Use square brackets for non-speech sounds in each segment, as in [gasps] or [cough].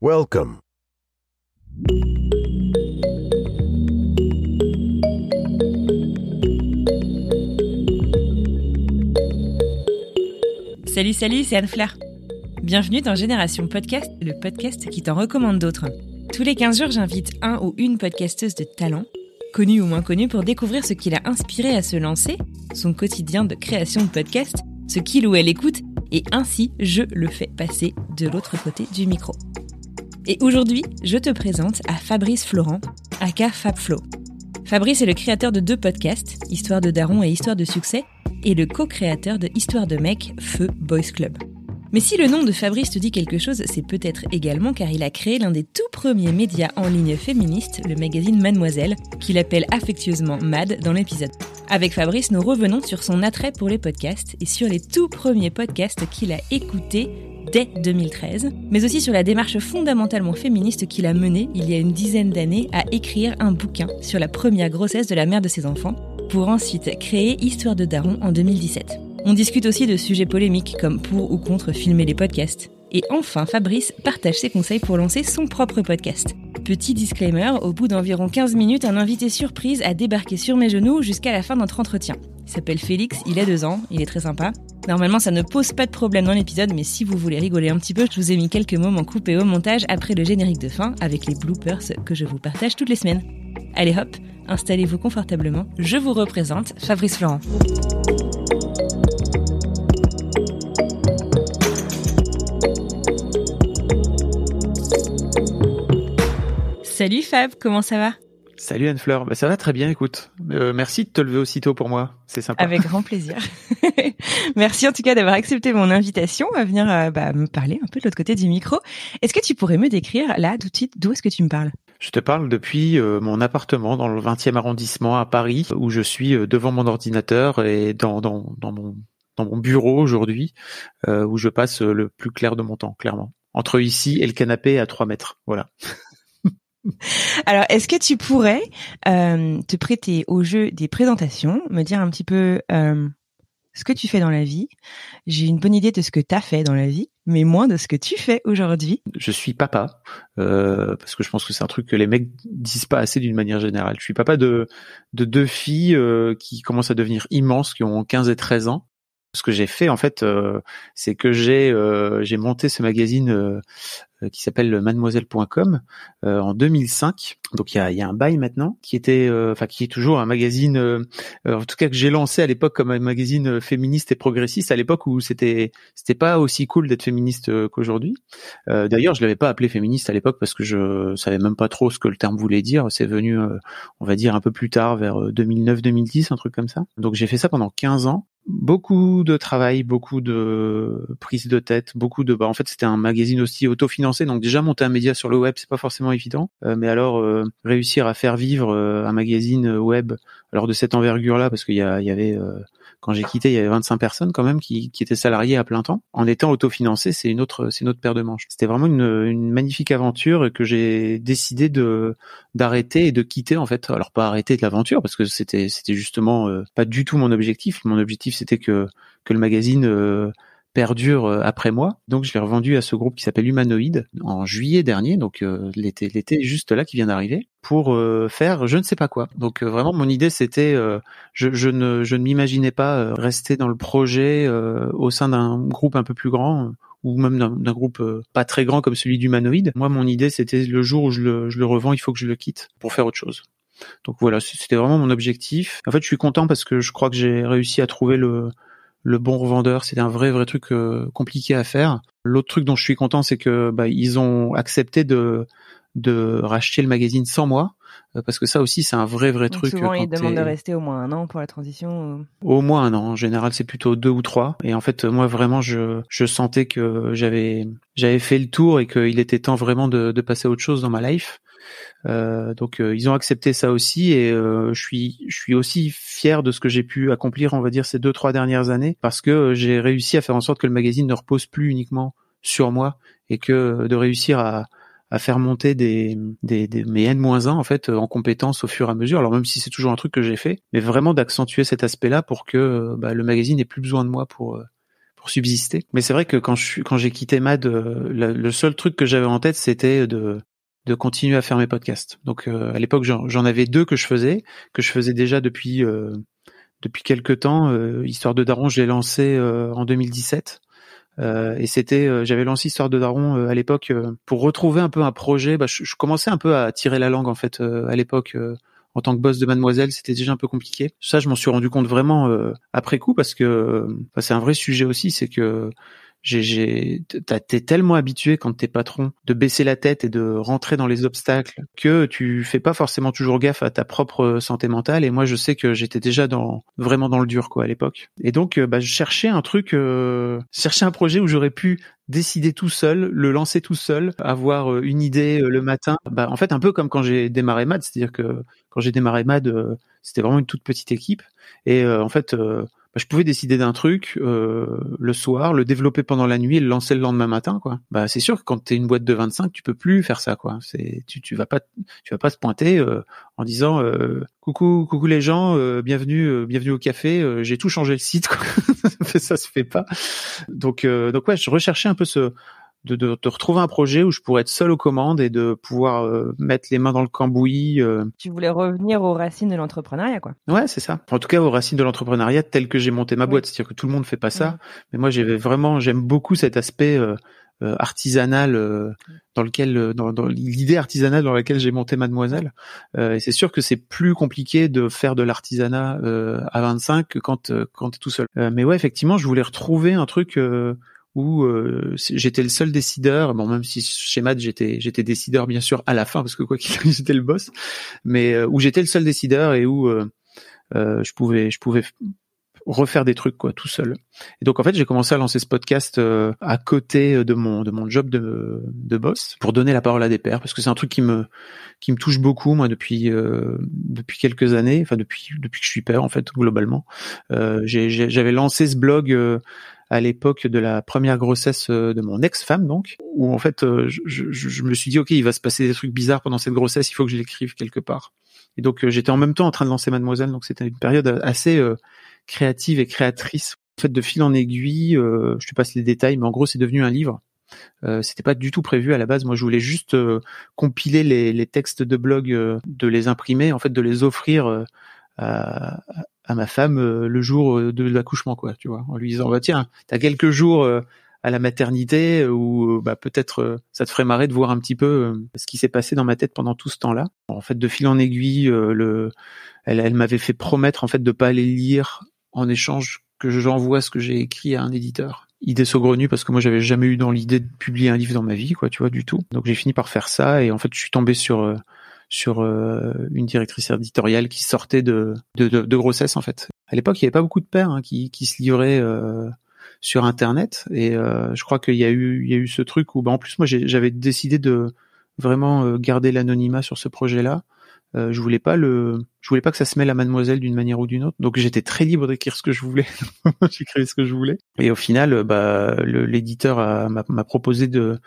Welcome. Salut, salut, c'est Anne Flair. Bienvenue dans Génération Podcast, le podcast qui t'en recommande d'autres. Tous les 15 jours, j'invite un ou une podcasteuse de talent, connue ou moins connue, pour découvrir ce qui l'a inspiré à se lancer, son quotidien de création de podcast, ce qu'il ou elle écoute, et ainsi je le fais passer de l'autre côté du micro. Et aujourd'hui, je te présente à Fabrice Florent, aka FabFlo. Fabrice est le créateur de deux podcasts, Histoire de Daron et Histoire de Succès, et le co-créateur de Histoire de Mec, Feu Boys Club. Mais si le nom de Fabrice te dit quelque chose, c'est peut-être également car il a créé l'un des tout premiers médias en ligne féministes, le magazine Mademoiselle, qu'il appelle affectueusement Mad dans l'épisode. Avec Fabrice, nous revenons sur son attrait pour les podcasts et sur les tout premiers podcasts qu'il a écoutés dès 2013, mais aussi sur la démarche fondamentalement féministe qu'il a menée il y a une dizaine d'années à écrire un bouquin sur la première grossesse de la mère de ses enfants, pour ensuite créer Histoire de Daron en 2017. On discute aussi de sujets polémiques comme pour ou contre filmer les podcasts. Et enfin, Fabrice partage ses conseils pour lancer son propre podcast. Petit disclaimer, au bout d'environ 15 minutes, un invité surprise a débarqué sur mes genoux jusqu'à la fin de notre entretien. Il s'appelle Félix, il a deux ans, il est très sympa. Normalement, ça ne pose pas de problème dans l'épisode, mais si vous voulez rigoler un petit peu, je vous ai mis quelques moments coupés au montage après le générique de fin avec les bloopers que je vous partage toutes les semaines. Allez hop, installez-vous confortablement, je vous représente Fabrice Florent. Salut Fab, comment ça va? Salut Anne-Fleur, bah, ça va très bien, écoute. Euh, merci de te lever aussitôt pour moi, c'est sympa. Avec grand plaisir. [laughs] merci en tout cas d'avoir accepté mon invitation à venir euh, bah, me parler un peu de l'autre côté du micro. Est-ce que tu pourrais me décrire là tout de suite d'où est-ce que tu me parles? Je te parle depuis euh, mon appartement dans le 20e arrondissement à Paris, où je suis euh, devant mon ordinateur et dans, dans, dans, mon, dans mon bureau aujourd'hui, euh, où je passe le plus clair de mon temps, clairement. Entre ici et le canapé à 3 mètres, voilà. [laughs] [laughs] Alors, est-ce que tu pourrais euh, te prêter au jeu des présentations, me dire un petit peu euh, ce que tu fais dans la vie? J'ai une bonne idée de ce que tu as fait dans la vie, mais moins de ce que tu fais aujourd'hui. Je suis papa, euh, parce que je pense que c'est un truc que les mecs disent pas assez d'une manière générale. Je suis papa de, de deux filles euh, qui commencent à devenir immenses, qui ont 15 et 13 ans. Ce que j'ai fait en fait, euh, c'est que j'ai euh, j'ai monté ce magazine euh, qui s'appelle mademoiselle.com euh, en 2005. Donc il y a, y a un bail maintenant qui était, euh, enfin qui est toujours un magazine, euh, euh, en tout cas que j'ai lancé à l'époque comme un magazine féministe et progressiste à l'époque où c'était c'était pas aussi cool d'être féministe euh, qu'aujourd'hui. Euh, D'ailleurs je l'avais pas appelé féministe à l'époque parce que je savais même pas trop ce que le terme voulait dire. C'est venu, euh, on va dire un peu plus tard vers 2009-2010, un truc comme ça. Donc j'ai fait ça pendant 15 ans beaucoup de travail, beaucoup de prise de tête, beaucoup de. Bah, en fait, c'était un magazine aussi autofinancé, donc déjà monter un média sur le web, c'est pas forcément évident. Euh, mais alors euh, réussir à faire vivre euh, un magazine web, alors de cette envergure-là, parce qu'il y, y avait euh, quand j'ai quitté, il y avait 25 personnes quand même qui, qui étaient salariées à plein temps. En étant autofinancé, c'est une autre, c'est une autre paire de manches. C'était vraiment une, une magnifique aventure que j'ai décidé de d'arrêter et de quitter en fait. Alors pas arrêter de l'aventure parce que c'était c'était justement euh, pas du tout mon objectif. Mon objectif c'était que le magazine euh, perdure euh, après moi. Donc je l'ai revendu à ce groupe qui s'appelle Humanoid en juillet dernier, donc euh, l'été l'été juste là qui vient d'arriver pour faire je ne sais pas quoi. Donc vraiment mon idée c'était je, ne m'imaginais pas rester dans le projet au sein d'un groupe un peu plus grand ou même d'un groupe pas très grand comme celui d'Humanoid. Moi mon idée c'était le jour où je le, je le revends, il faut que je le quitte pour faire autre chose. Donc voilà, c'était vraiment mon objectif. En fait, je suis content parce que je crois que j'ai réussi à trouver le le bon revendeur. C'était un vrai vrai truc euh, compliqué à faire. L'autre truc dont je suis content, c'est que bah, ils ont accepté de de racheter le magazine sans moi euh, parce que ça aussi c'est un vrai vrai Donc truc. souvent, ils demandent de rester au moins un an pour la transition. Au moins un an. En général, c'est plutôt deux ou trois. Et en fait, moi vraiment, je, je sentais que j'avais j'avais fait le tour et qu'il était temps vraiment de, de passer à autre chose dans ma life. Euh, donc euh, ils ont accepté ça aussi et euh, je suis je suis aussi fier de ce que j'ai pu accomplir, on va dire ces deux trois dernières années, parce que euh, j'ai réussi à faire en sorte que le magazine ne repose plus uniquement sur moi et que de réussir à à faire monter des, des, des mes N-1 en fait en compétences au fur et à mesure. Alors même si c'est toujours un truc que j'ai fait, mais vraiment d'accentuer cet aspect-là pour que euh, bah, le magazine n'ait plus besoin de moi pour euh, pour subsister. Mais c'est vrai que quand je quand j'ai quitté Mad, euh, le seul truc que j'avais en tête c'était de de continuer à faire mes podcasts. Donc euh, à l'époque j'en avais deux que je faisais, que je faisais déjà depuis euh, depuis quelques temps. Euh, Histoire de Daron, je l'ai lancé euh, en 2017. Euh, et c'était, euh, j'avais lancé Histoire de Daron à l'époque pour retrouver un peu un projet. Bah, je, je commençais un peu à tirer la langue en fait à l'époque en tant que boss de Mademoiselle, c'était déjà un peu compliqué. Ça, je m'en suis rendu compte vraiment euh, après coup parce que bah, c'est un vrai sujet aussi, c'est que j'ai, t'es tellement habitué quand t'es patron de baisser la tête et de rentrer dans les obstacles que tu fais pas forcément toujours gaffe à ta propre santé mentale. Et moi, je sais que j'étais déjà dans vraiment dans le dur quoi à l'époque. Et donc, euh, bah, je cherchais un truc, euh, cherchais un projet où j'aurais pu décider tout seul, le lancer tout seul, avoir euh, une idée euh, le matin. Bah, en fait, un peu comme quand j'ai démarré Mad, c'est-à-dire que quand j'ai démarré Mad, c'était vraiment une toute petite équipe. Et euh, en fait, euh, je pouvais décider d'un truc euh, le soir, le développer pendant la nuit et le lancer le lendemain matin. Quoi. Bah, c'est sûr que quand tu es une boîte de 25, tu peux plus faire ça. Quoi. C'est, tu, tu vas pas, tu vas pas se pointer euh, en disant euh, coucou, coucou les gens, bienvenue, bienvenue au café. j'ai tout changé le site. Quoi. [laughs] ça se fait pas. Donc, donc ouais, je recherchais un peu ce de, de, de retrouver un projet où je pourrais être seul aux commandes et de pouvoir euh, mettre les mains dans le cambouis. euh. Tu voulais revenir aux racines de l'entrepreneuriat, quoi. Ouais, c'est ça. En tout cas, aux racines de l'entrepreneuriat tel que j'ai monté ma boîte. C'est-à-dire que tout le monde fait pas ça. Mais moi, j'avais vraiment, j'aime beaucoup cet aspect euh, euh, artisanal euh, dans lequel, euh, dans, dans l'idée artisanale dans laquelle j'ai monté Mademoiselle. Euh, et c'est sûr que c'est plus compliqué de faire de l'artisanat euh, à 25 que quand euh, quand t'es tout seul. Euh, mais ouais, effectivement, je voulais retrouver un truc. Où euh, j'étais le seul décideur. Bon, même si chez Mad j'étais j'étais décideur bien sûr à la fin parce que quoi qu'il arrive [laughs] j'étais le boss, mais euh, où j'étais le seul décideur et où euh, euh, je pouvais je pouvais refaire des trucs quoi tout seul. Et donc en fait j'ai commencé à lancer ce podcast euh, à côté de mon de mon job de de boss pour donner la parole à des pairs parce que c'est un truc qui me qui me touche beaucoup moi depuis euh, depuis quelques années, enfin depuis depuis que je suis père en fait globalement. Euh, j'avais lancé ce blog à l'époque de la première grossesse euh, de mon ex-femme donc où en fait euh, je, je, je me suis dit ok il va se passer des trucs bizarres pendant cette grossesse il faut que je l'écrive quelque part. Et donc euh, j'étais en même temps en train de lancer Mademoiselle donc c'était une période assez euh, créative et créatrice. En fait de fil en aiguille euh, je te passe les détails mais en gros c'est devenu un livre. Euh, c'était pas du tout prévu à la base. Moi je voulais juste euh, compiler les, les textes de blog euh, de les imprimer en fait de les offrir à, à ma femme euh, le jour euh, de l'accouchement quoi tu vois en lui disant bah tiens t'as quelques jours euh, à la maternité où bah peut-être ça te ferait marrer de voir un petit peu ce qui s'est passé dans ma tête pendant tout ce temps-là. En fait de fil en aiguille le elle, elle m'avait fait promettre en fait de pas aller lire en échange que j'envoie ce que j'ai écrit à un éditeur. Idée saugrenue parce que moi j'avais jamais eu dans l'idée de publier un livre dans ma vie quoi tu vois du tout. Donc j'ai fini par faire ça et en fait je suis tombé sur sur euh, une directrice éditoriale qui sortait de, de, de, de grossesse en fait. À l'époque, il n'y avait pas beaucoup de pères hein, qui, qui se livraient euh, sur Internet et euh, je crois qu'il y a eu il y a eu ce truc où bah, en plus moi j'avais décidé de vraiment euh, garder l'anonymat sur ce projet-là. Euh, je voulais pas le je voulais pas que ça se mêle à Mademoiselle d'une manière ou d'une autre. Donc j'étais très libre d'écrire ce que je voulais. [laughs] J'écrivais ce que je voulais. Et au final, bah l'éditeur m'a proposé de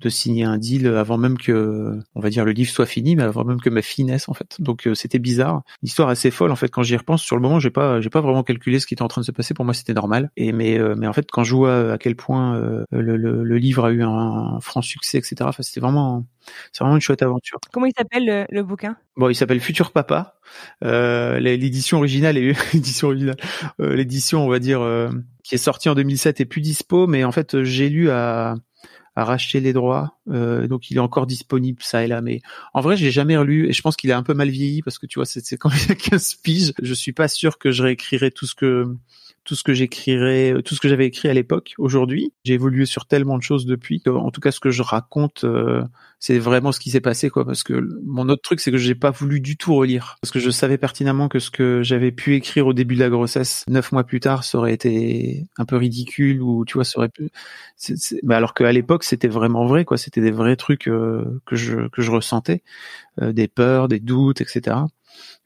de signer un deal avant même que, on va dire, le livre soit fini, mais avant même que ma fille naisse en fait. Donc euh, c'était bizarre, une histoire assez folle en fait. Quand j'y repense, sur le moment, j'ai pas, j'ai pas vraiment calculé ce qui était en train de se passer. Pour moi, c'était normal. Et mais, euh, mais en fait, quand je vois à quel point euh, le, le, le livre a eu un, un franc succès, etc. Enfin, c'était vraiment, c'est vraiment une chouette aventure. Comment il s'appelle le, le bouquin? Bon, il s'appelle Futur Papa. Euh, l'édition originale est [laughs] l'édition originale, euh, l'édition on va dire euh, qui est sortie en 2007 est plus dispo, mais en fait j'ai lu à les droits, euh, donc il est encore disponible ça et là. Mais en vrai, je l'ai jamais relu et je pense qu'il a un peu mal vieilli parce que tu vois, c'est quand il y a 15 piges. Je suis pas sûr que je réécrirai tout ce que tout ce que j'écrirais, tout ce que j'avais écrit à l'époque. Aujourd'hui, j'ai évolué sur tellement de choses depuis. En tout cas, ce que je raconte, euh, c'est vraiment ce qui s'est passé, quoi. Parce que mon autre truc, c'est que j'ai pas voulu du tout relire, parce que je savais pertinemment que ce que j'avais pu écrire au début de la grossesse, neuf mois plus tard, ça aurait été un peu ridicule ou tu vois, ça aurait pu. Mais alors qu'à l'époque, c'était vraiment vrai, quoi. C'était des vrais trucs euh, que je que je ressentais, euh, des peurs, des doutes, etc.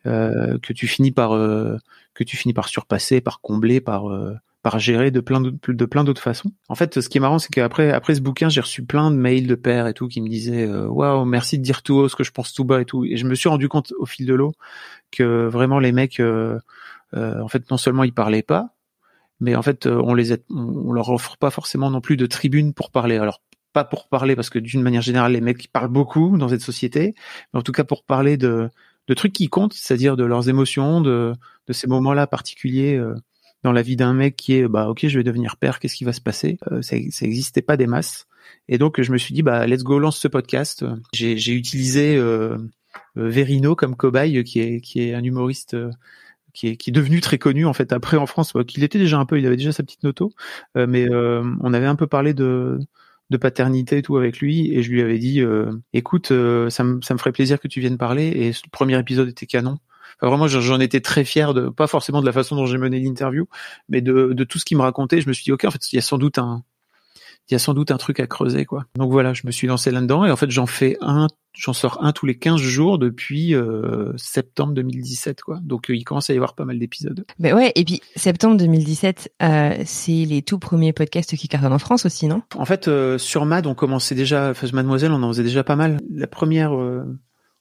Euh, que tu finis par euh, que tu finis par surpasser, par combler, par euh, par gérer de plein de, de plein d'autres façons. En fait, ce qui est marrant, c'est qu'après après ce bouquin, j'ai reçu plein de mails de pères et tout qui me disaient waouh, merci de dire tout haut ce que je pense tout bas et tout. Et je me suis rendu compte au fil de l'eau que vraiment les mecs, en fait, non seulement ils parlaient pas, mais en fait, on les on leur offre pas forcément non plus de tribune pour parler. Alors pas pour parler parce que d'une manière générale, les mecs parlent beaucoup dans cette société, mais en tout cas pour parler de de trucs qui comptent, c'est-à-dire de leurs émotions, de, de ces moments-là particuliers euh, dans la vie d'un mec qui est bah ok je vais devenir père, qu'est-ce qui va se passer? Euh, Ça n'existait pas des masses. Et donc je me suis dit bah let's go lance ce podcast. J'ai utilisé euh, Verino comme cobaye qui est qui est un humoriste qui est, qui est devenu très connu en fait après en France, qu'il était déjà un peu, il avait déjà sa petite noto, mais on avait un peu parlé de de paternité et tout avec lui et je lui avais dit euh, écoute euh, ça, me, ça ferait plaisir que tu viennes parler et le premier épisode était canon. Enfin, vraiment j'en étais très fier de pas forcément de la façon dont j'ai mené l'interview mais de, de tout ce qu'il me racontait je me suis dit ok en fait il y a sans doute un il y a sans doute un truc à creuser quoi. Donc voilà, je me suis lancé là-dedans et en fait j'en fais un, j'en sors un tous les 15 jours depuis euh, septembre 2017 quoi. Donc euh, il commence à y avoir pas mal d'épisodes. Ben ouais, et puis septembre 2017, euh, c'est les tout premiers podcasts qui cartonnent en France aussi, non? En fait, euh, sur Mad, on commençait déjà, enfin Mademoiselle, on en faisait déjà pas mal. La première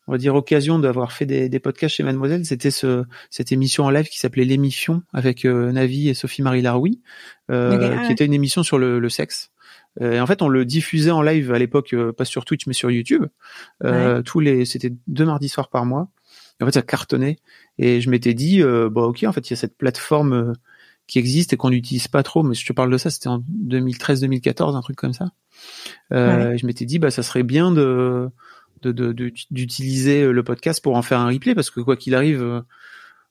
on va dire occasion d'avoir fait des, des, podcasts chez Mademoiselle, c'était ce, cette émission en live qui s'appelait l'émission avec Navi et Sophie Marie Laroui, euh, qui était une émission sur le, le sexe. Euh, et en fait, on le diffusait en live à l'époque, euh, pas sur Twitch, mais sur YouTube. Euh, Tous les, c'était deux mardis soirs par mois. Et en fait, ça cartonnait. Et je m'étais dit, euh, bon, ok, en fait, il y a cette plateforme qui existe et qu'on n'utilise pas trop. Mais je te parle de ça, c'était en 2013-2014, un truc comme ça. Euh, Je m'étais dit, bah, ça serait bien de d'utiliser le podcast pour en faire un replay parce que quoi qu'il arrive,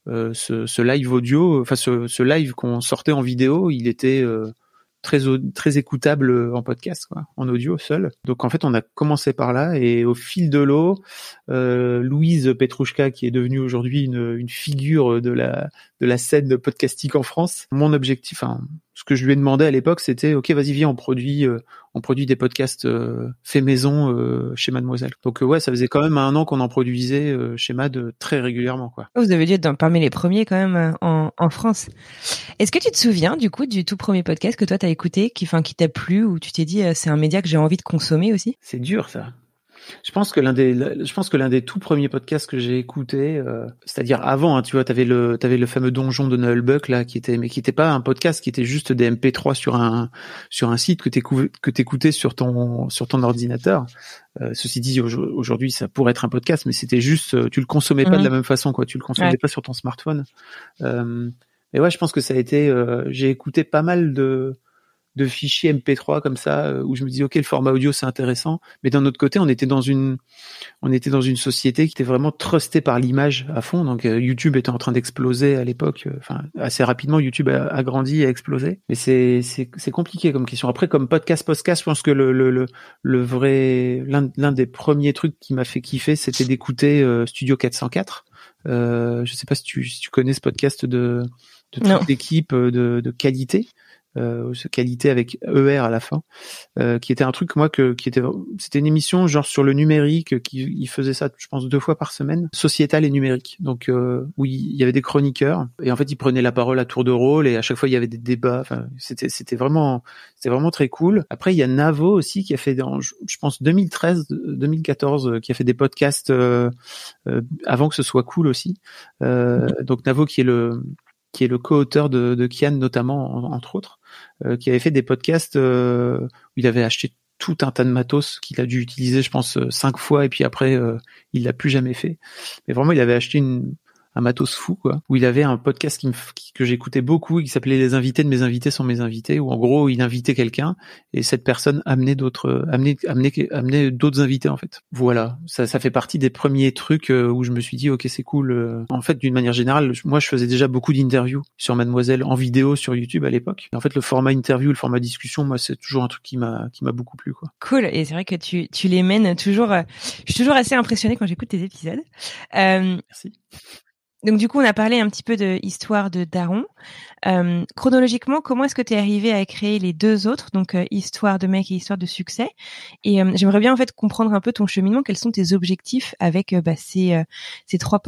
euh, ce, ce, live audio, enfin ce, ce live qu'on sortait en vidéo, il était euh, très très écoutable euh, en podcast, quoi, en audio seul. Donc en fait, on a commencé par là et au fil de l'eau, euh, Louise Petrouchka, qui est devenue aujourd'hui une, une, figure de la de la scène podcastique en France. Mon objectif, enfin, ce que je lui ai demandé à l'époque, c'était ok, vas-y, viens, on produit, euh, on produit des podcasts euh, faits maison euh, chez Mademoiselle. Donc ouais, ça faisait quand même un an qu'on en produisait chez Mad très régulièrement, quoi. Vous avez dû être parmi les premiers quand même en, en France. Est-ce que tu te souviens du coup du tout premier podcast que toi t'as écouté, qui, enfin, qui t'a plu, ou tu t'es dit c'est un média que j'ai envie de consommer aussi? C'est dur ça. Je pense que l'un des, je pense que l'un des tout premiers podcasts que j'ai écouté, euh, c'est-à-dire avant, hein, tu vois, t'avais le, t'avais le fameux donjon de Noël Buck là, qui était, mais qui était pas un podcast, qui était juste des MP3 sur un, sur un site que t'écoutais, que t'écoutais sur ton, sur ton ordinateur. Euh, ceci dit, aujourd'hui, ça pourrait être un podcast, mais c'était juste, euh, tu le consommais pas de la même façon, quoi. Tu le consommais pas sur ton smartphone. Euh, et ouais, je pense que ça a été, j'ai écouté pas mal de de fichiers MP3 comme ça euh, où je me dis ok le format audio c'est intéressant. Mais d'un autre côté on était dans une on était dans une société qui était vraiment trustée par l'image à fond. Donc euh, YouTube était en train d'exploser à l'époque euh, enfin assez rapidement YouTube a, grandi et a explosé. Mais c'est c'est c'est compliqué comme question. Après comme podcast podcast je pense que le le le, le vrai l'un l'un des premiers trucs qui m'a fait kiffer c'était d'écouter Studio 404 euh, je sais pas si tu si tu connais ce podcast de de toute l'équipe de, de qualité euh, qualité avec ER à la fin, euh, qui était un truc moi que qui était c'était une émission genre sur le numérique qui il faisait ça je pense deux fois par semaine, sociétal et numérique. Donc euh, où il y avait des chroniqueurs et en fait ils prenaient la parole à tour de rôle et à chaque fois il y avait des débats. Enfin c'était c'était vraiment c'était vraiment très cool. Après il y a Navo aussi qui a fait dans, je pense 2013 2014 qui a fait des podcasts euh, euh, avant que ce soit cool aussi. Euh, donc Navo qui est le qui est le co-auteur de, de Kian notamment entre autres. Euh, qui avait fait des podcasts euh, où il avait acheté tout un tas de matos qu'il a dû utiliser, je pense, euh, cinq fois, et puis après, il l'a plus jamais fait. Mais vraiment, il avait acheté une, un matos fou quoi. Où il avait un podcast qui me, que j'écoutais beaucoup qui s'appelait les invités de mes invités sont mes invités où en gros il invitait quelqu'un et cette personne amenait d'autres amenait amenait amenait d'autres invités en fait. Voilà. Ça ça fait partie des premiers trucs euh, où je me suis dit ok c'est cool euh. en fait d'une manière générale moi je faisais déjà beaucoup d'interviews sur Mademoiselle en vidéo sur YouTube à l'époque. En fait le format interview le format discussion moi c'est toujours un truc qui m'a qui m'a beaucoup plu quoi. Cool. Et c'est vrai que tu tu les mènes toujours euh, je suis toujours assez impressionnée quand j'écoute tes épisodes. Euh, merci donc du coup, on a parlé un petit peu de Histoire de Daron. Euh, chronologiquement, comment est-ce que tu es arrivé à créer les deux autres, donc euh, Histoire de mec et Histoire de succès? Et euh, j'aimerais bien en fait comprendre un peu ton cheminement. Quels sont tes objectifs avec bah, ces ces trois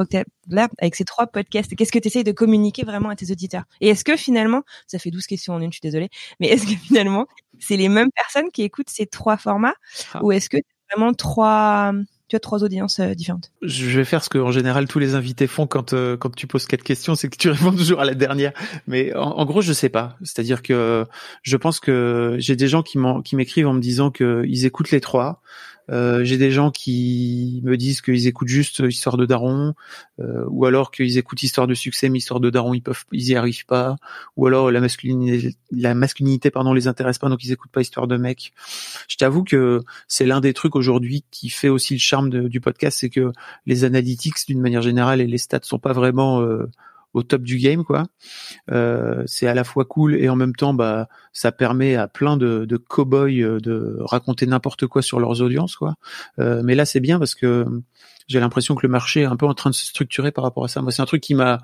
là, avec ces trois podcasts? Qu'est-ce que tu essayes de communiquer vraiment à tes auditeurs? Et est-ce que finalement, ça fait 12 questions en une, je suis désolée, mais est-ce que finalement, c'est les mêmes personnes qui écoutent ces trois formats, ah. ou est-ce que vraiment trois tu as trois audiences euh, différentes. Je vais faire ce que en général tous les invités font quand euh, quand tu poses quatre questions, c'est que tu [laughs] réponds toujours à la dernière. Mais en, gros, je sais pas. C'est-à-dire que je pense que j'ai des gens qui m'écrivent en me disant qu'ils écoutent les trois. Euh, j'ai des gens qui me disent qu'ils écoutent juste Histoire de Daron, euh, ou alors qu'ils écoutent Histoire de succès, mais Histoire de Daron ils peuvent, ils y arrivent pas, ou alors la masculinité, la masculinité pardon les intéresse pas, donc ils écoutent pas Histoire de mec. Je t'avoue que c'est l'un des trucs aujourd'hui qui fait aussi le charme du podcast, c'est que les analytics d'une manière générale et les stats sont pas vraiment euh, au top du game quoi. Euh, c'est à la fois cool et en même temps bah ça permet à plein de, de cow-boys euh, de raconter n'importe quoi sur leurs audiences quoi. Euh, mais là c'est bien parce que j'ai l'impression que le marché est un peu en train de se structurer par rapport à ça. Moi c'est un truc qui m'a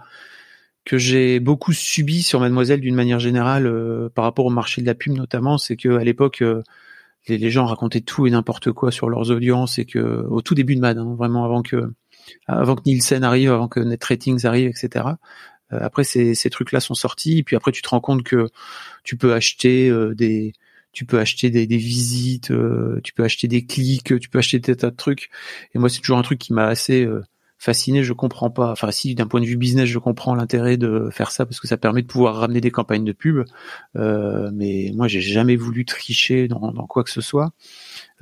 que j'ai beaucoup subi sur Mademoiselle d'une manière générale euh, par rapport au marché de la pub notamment, c'est que à l'époque les, les, gens racontaient tout et n'importe quoi sur leurs audiences et que au tout début de Mad, hein, vraiment avant que avant que Nielsen arrive, avant que Net Ratings arrive, etc. Euh, après, ces, ces trucs-là sont sortis, et puis après, tu te rends compte que tu peux acheter euh, des tu peux acheter des, des visites, euh, tu peux acheter des clics, tu peux acheter des tas de trucs. Et moi, c'est toujours un truc qui m'a assez fasciné. Je comprends pas. Enfin, si d'un point de vue business, je comprends l'intérêt de faire ça parce que ça permet de pouvoir ramener des campagnes de pub. Euh, mais moi, j'ai jamais voulu tricher dans, dans, quoi que ce soit.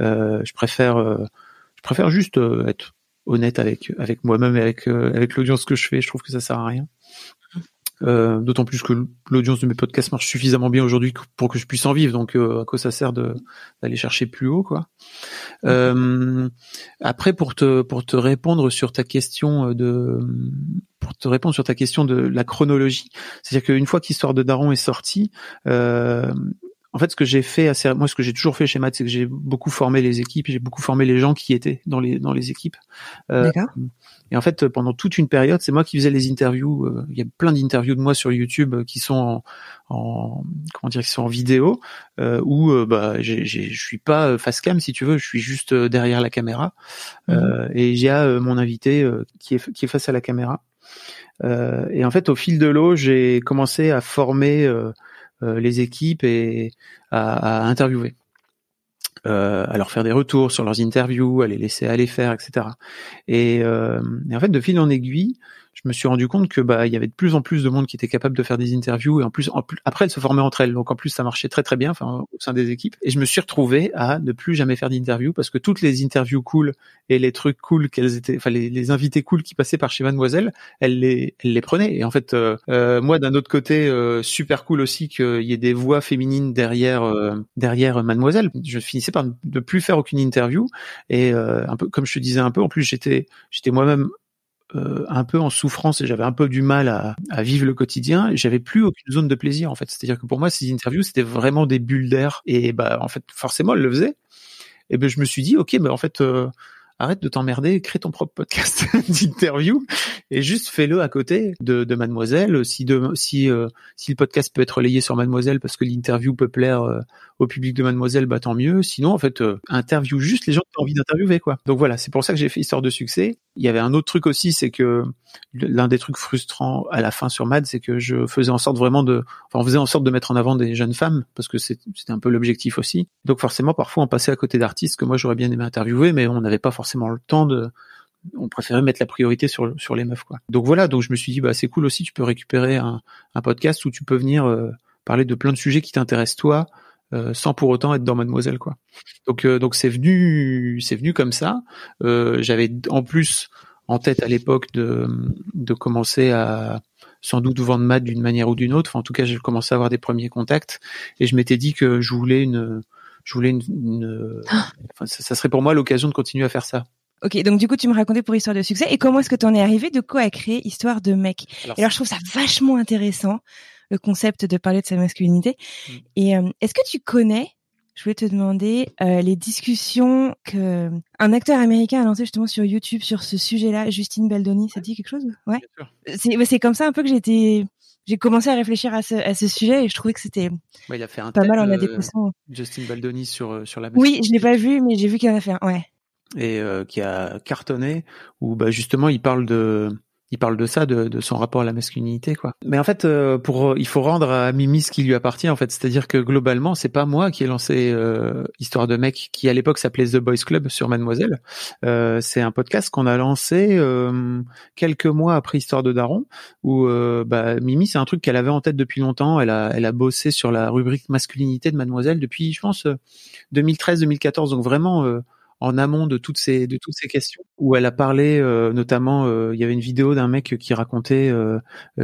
Euh, je préfère, je préfère juste être honnête avec avec moi-même et avec euh, avec l'audience que je fais. Je trouve que ça sert à rien. Euh, D'autant plus que l'audience de mes podcasts marche suffisamment bien aujourd'hui pour que je puisse en vivre. Donc, euh, à quoi ça sert d'aller chercher plus haut, quoi. Euh, après, pour te pour te répondre sur ta question de pour te répondre sur ta question de la chronologie, c'est-à-dire qu'une fois qu'Histoire de Daron est sortie, euh, en fait, ce que j'ai fait assez, moi, ce que j'ai toujours fait chez Matt, c'est que j'ai beaucoup formé les équipes, j'ai beaucoup formé les gens qui étaient dans les dans les équipes. Euh, et en fait, pendant toute une période, c'est moi qui faisais les interviews. Euh, il y a plein d'interviews de moi sur YouTube euh, qui sont en, en comment dire, qui sont en vidéo, euh, où bah, je suis pas face cam si tu veux, je suis juste derrière la caméra. Mhm. et il y a mon invité qui est qui est face à la caméra. et en fait, au fil de l'eau, j'ai commencé à former euh, les équipes et à, à interviewer. Euh, à leur faire des retours sur leurs interviews, à les laisser aller faire, etc. Et, euh, et en fait, de fil en aiguille, je me suis rendu compte que bah il y avait de plus en plus de monde qui était capable de faire des interviews et en plus, après elles se formaient entre elles. Donc en plus ça marchait très très bien au sein des équipes. Et je me suis retrouvé à ne plus jamais faire d'interviews parce que toutes les interviews cool et les trucs cool qu'elles étaient enfin les, invités cool qui passaient par chez Mademoiselle elles les elles les prenaient. Et en fait euh, euh moi d'un autre côté euh, super cool aussi qu'il y ait des voix féminines derrière derrière Mademoiselle. Je finissais par ne plus faire aucune interview. Et un peu comme je te disais un peu en plus j'étais j'étais moi-même euh, un peu en souffrance et j'avais un peu du mal à, à vivre le quotidien. J'avais plus aucune zone de plaisir en fait. C'est-à-dire que pour moi, ces interviews c'était vraiment des bulles d'air et bah en fait forcément elle le faisait. Et ben je me suis dit ok, mais en fait euh, arrête de t'emmerder, crée ton propre podcast [laughs] d'interview et juste fais-le à côté de, de Mademoiselle. Si, de, si, euh, si le podcast peut être relayé sur Mademoiselle parce que l'interview peut plaire euh, au public de Mademoiselle, bah tant mieux. Sinon, en fait, euh, interview juste les gens qui ont envie d'interviewer, quoi. Donc voilà, c'est pour ça que j'ai fait Histoire de succès. Il y avait un autre truc aussi, c'est que l'un des trucs frustrants à la fin sur Mad, c'est que je faisais en sorte vraiment de, enfin, on faisait en sorte de mettre en avant des jeunes femmes parce que c'était un peu l'objectif aussi. Donc forcément, parfois, on passait à côté d'artistes que moi j'aurais bien aimé interviewer, mais on n'avait pas forcément le temps de, on préférait mettre la priorité sur sur les meufs quoi. Donc voilà, donc je me suis dit bah c'est cool aussi, tu peux récupérer un, un podcast où tu peux venir euh, parler de plein de sujets qui t'intéressent toi, euh, sans pour autant être dans Mademoiselle quoi. Donc euh, donc c'est venu c'est venu comme ça. Euh, j'avais en plus en tête à l'époque de, de commencer à sans doute vendre mat d'une manière ou d'une autre. Enfin, en tout cas, j'ai commencé à avoir des premiers contacts et je m'étais dit que je voulais une, je voulais une, [gasps] enfin, ça, serait pour moi l'occasion de continuer à faire ça. Ok, donc du coup, tu me racontais pour Histoire de succès. Et comment est-ce que tu en es arrivé de quoi à créer Histoire de mec? Alors, alors, je trouve ça vachement intéressant, le concept de parler de sa masculinité. Mm. Et euh, est-ce que tu connais je voulais te demander euh, les discussions que un acteur américain a lancé justement sur YouTube sur ce sujet-là, Justine Baldoni, ça dit quelque chose? Ouais. C'est comme ça un peu que j'étais j'ai commencé à réfléchir à ce, à ce sujet et je trouvais que c'était il a fait un pas mal en adéquation. Justine Baldoni sur euh, sur la Oui, je l'ai pas vu mais j'ai vu qu'il en a fait un. Ouais. Et euh, qui a cartonné où bah justement il parle de il parle de ça, de, de, son rapport à la masculinité, quoi. Mais en fait, euh, pour il faut rendre à Mimi ce qui lui appartient, en fait. C'est-à-dire que globalement, c'est pas moi qui ai lancé euh, Histoire de mec, qui à l'époque s'appelait The Boys Club sur Mademoiselle. Euh, c'est un podcast qu'on a lancé euh, quelques mois après Histoire de Daron, où bah, Mimi, c'est un truc qu'elle avait en tête depuis longtemps. Elle a, elle a bossé sur la rubrique masculinité de Mademoiselle depuis, je pense, 2013-2014. Donc vraiment en amont de toutes ces de toutes ces questions où elle a parlé euh, notamment euh, il y avait une vidéo d'un mec qui racontait euh,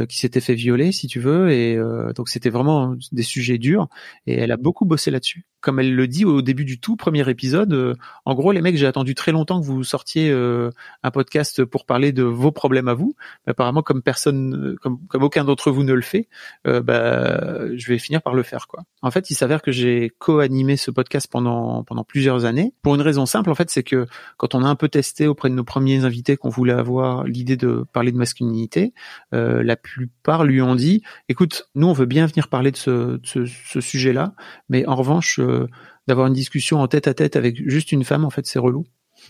qui s'était fait violer si tu veux et donc c'était vraiment des sujets durs et elle a beaucoup bossé là-dessus comme elle le dit au début du tout premier épisode, euh, en gros, les mecs, j'ai attendu très longtemps que vous sortiez euh, un podcast pour parler de vos problèmes à vous. Mais apparemment, comme personne, euh, comme, comme aucun d'entre vous ne le fait, bah, je vais finir par le faire, quoi. En fait, il s'avère que j'ai co-animé ce podcast pendant pendant plusieurs années pour une raison simple. En fait, c'est que quand on a un peu testé auprès de nos premiers invités qu'on voulait avoir l'idée de parler de masculinité, la plupart lui ont dit "Écoute, nous, on veut bien venir parler de ce, sujet-là, mais en revanche." d'avoir une discussion en tête à tête avec juste une femme, en fait, c'est relou.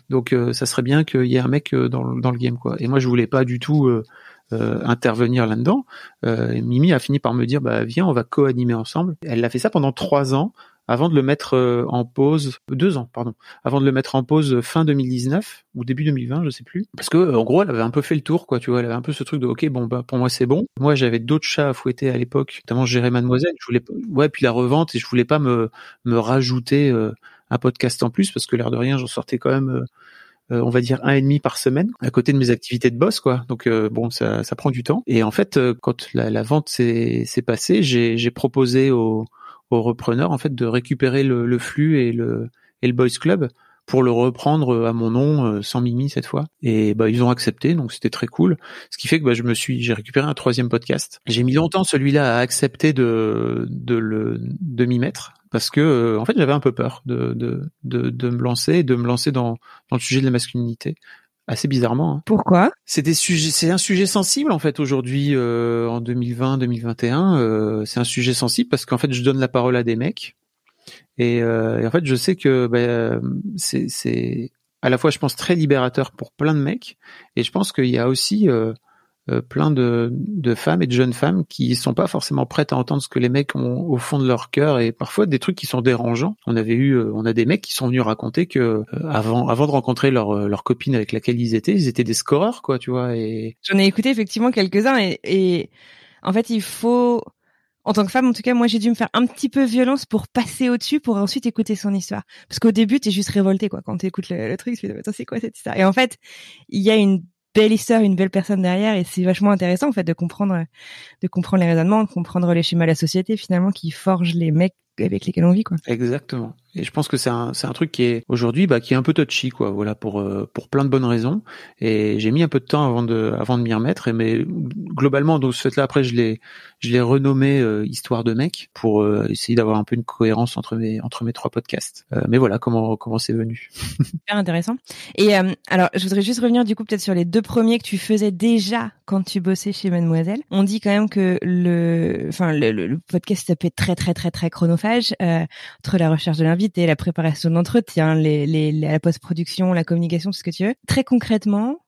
Donc, euh, ça serait bien qu'il y ait un mec euh, dans, le game, quoi. Et moi, je voulais pas du tout euh, intervenir là-dedans. Mimi a fini par me dire, bah viens, on va co-animer ensemble. Elle a fait ça pendant trois ans avant de le mettre euh, en pause deux ans pardon avant de le mettre en pause fin 2019 ou début 2020 je sais plus. Parce que en gros elle avait un peu fait le tour quoi tu vois elle avait un peu ce truc de ok bon bah pour moi c'est bon. Moi j'avais d'autres chats à fouetter à l'époque notamment gérer mademoiselle je voulais ouais puis la revente et je voulais pas me me rajouter euh, un podcast en plus parce que l'air de rien j'en sortais quand même euh, on va dire un et demi par semaine à côté de mes activités de boss quoi. Donc bon ça, ça prend du temps. Et en fait quand la, la vente s'est passée j'ai proposé au au repreneur en fait de récupérer le, le, flux et le et le boys club pour le reprendre à mon nom euh, sans Mimi cette fois. Et bah ils ont accepté donc c'était très cool. Ce qui fait que bah, je me suis j'ai récupéré un troisième podcast. J'ai mis longtemps celui-là à accepter de de le de m'y mettre parce que euh, en fait j'avais un peu peur de, de de de me lancer de me lancer dans dans le sujet de la masculinité assez bizarrement. Hein. Pourquoi? C'est des sujets, c'est un sujet sensible en fait aujourd'hui euh, en 2020-2021. Euh, c'est un sujet sensible parce qu'en fait je donne la parole à des mecs et, euh, et en fait je sais que bah, c'est, à la fois je pense très libérateur pour plein de mecs et je pense qu'il y a aussi euh, plein de, de, femmes et de jeunes femmes qui sont pas forcément prêtes à entendre ce que les mecs ont au fond de leur cœur et parfois des trucs qui sont dérangeants. On avait eu, euh, on a des mecs qui sont venus raconter que euh, avant, avant de rencontrer leur leur copine avec laquelle ils étaient, ils étaient des scoreurs quoi, tu vois. Et j'en ai écouté effectivement quelques uns et, et en fait il faut en tant que femme, en tout cas, moi, j'ai dû me faire un petit peu violence pour passer au-dessus, pour ensuite écouter son histoire. Parce qu'au début, t'es juste révolté, quoi. Quand t'écoutes le, le truc, tu te dis, c'est quoi cette histoire? Et en fait, il y a une belle histoire, une belle personne derrière, et c'est vachement intéressant en fait de comprendre, de comprendre les raisonnements, de comprendre les schémas de la société finalement qui forgent les mecs avec lesquels on vit quoi. Exactement. Et je pense que c'est un c'est un truc qui est aujourd'hui bah qui est un peu touchy quoi. Voilà pour euh, pour plein de bonnes raisons. Et j'ai mis un peu de temps avant de avant de m'y remettre. Et mais globalement donc ce fait là après je l'ai je l'ai renommé euh, histoire de mec pour euh, essayer d'avoir un peu une cohérence entre mes entre mes trois podcasts. mais voilà comment comment c'est venu. Super intéressant. Et alors je voudrais juste revenir du coup peut-être sur les deux premiers que tu faisais déjà quand tu bossais chez Mademoiselle. On dit quand même que le enfin le, le, podcast ça peut être très très très très chronophage entre la recherche de l'invité la préparation d'entretien, les, les, la post-production, la communication, tout ce que tu veux. Très concrètement,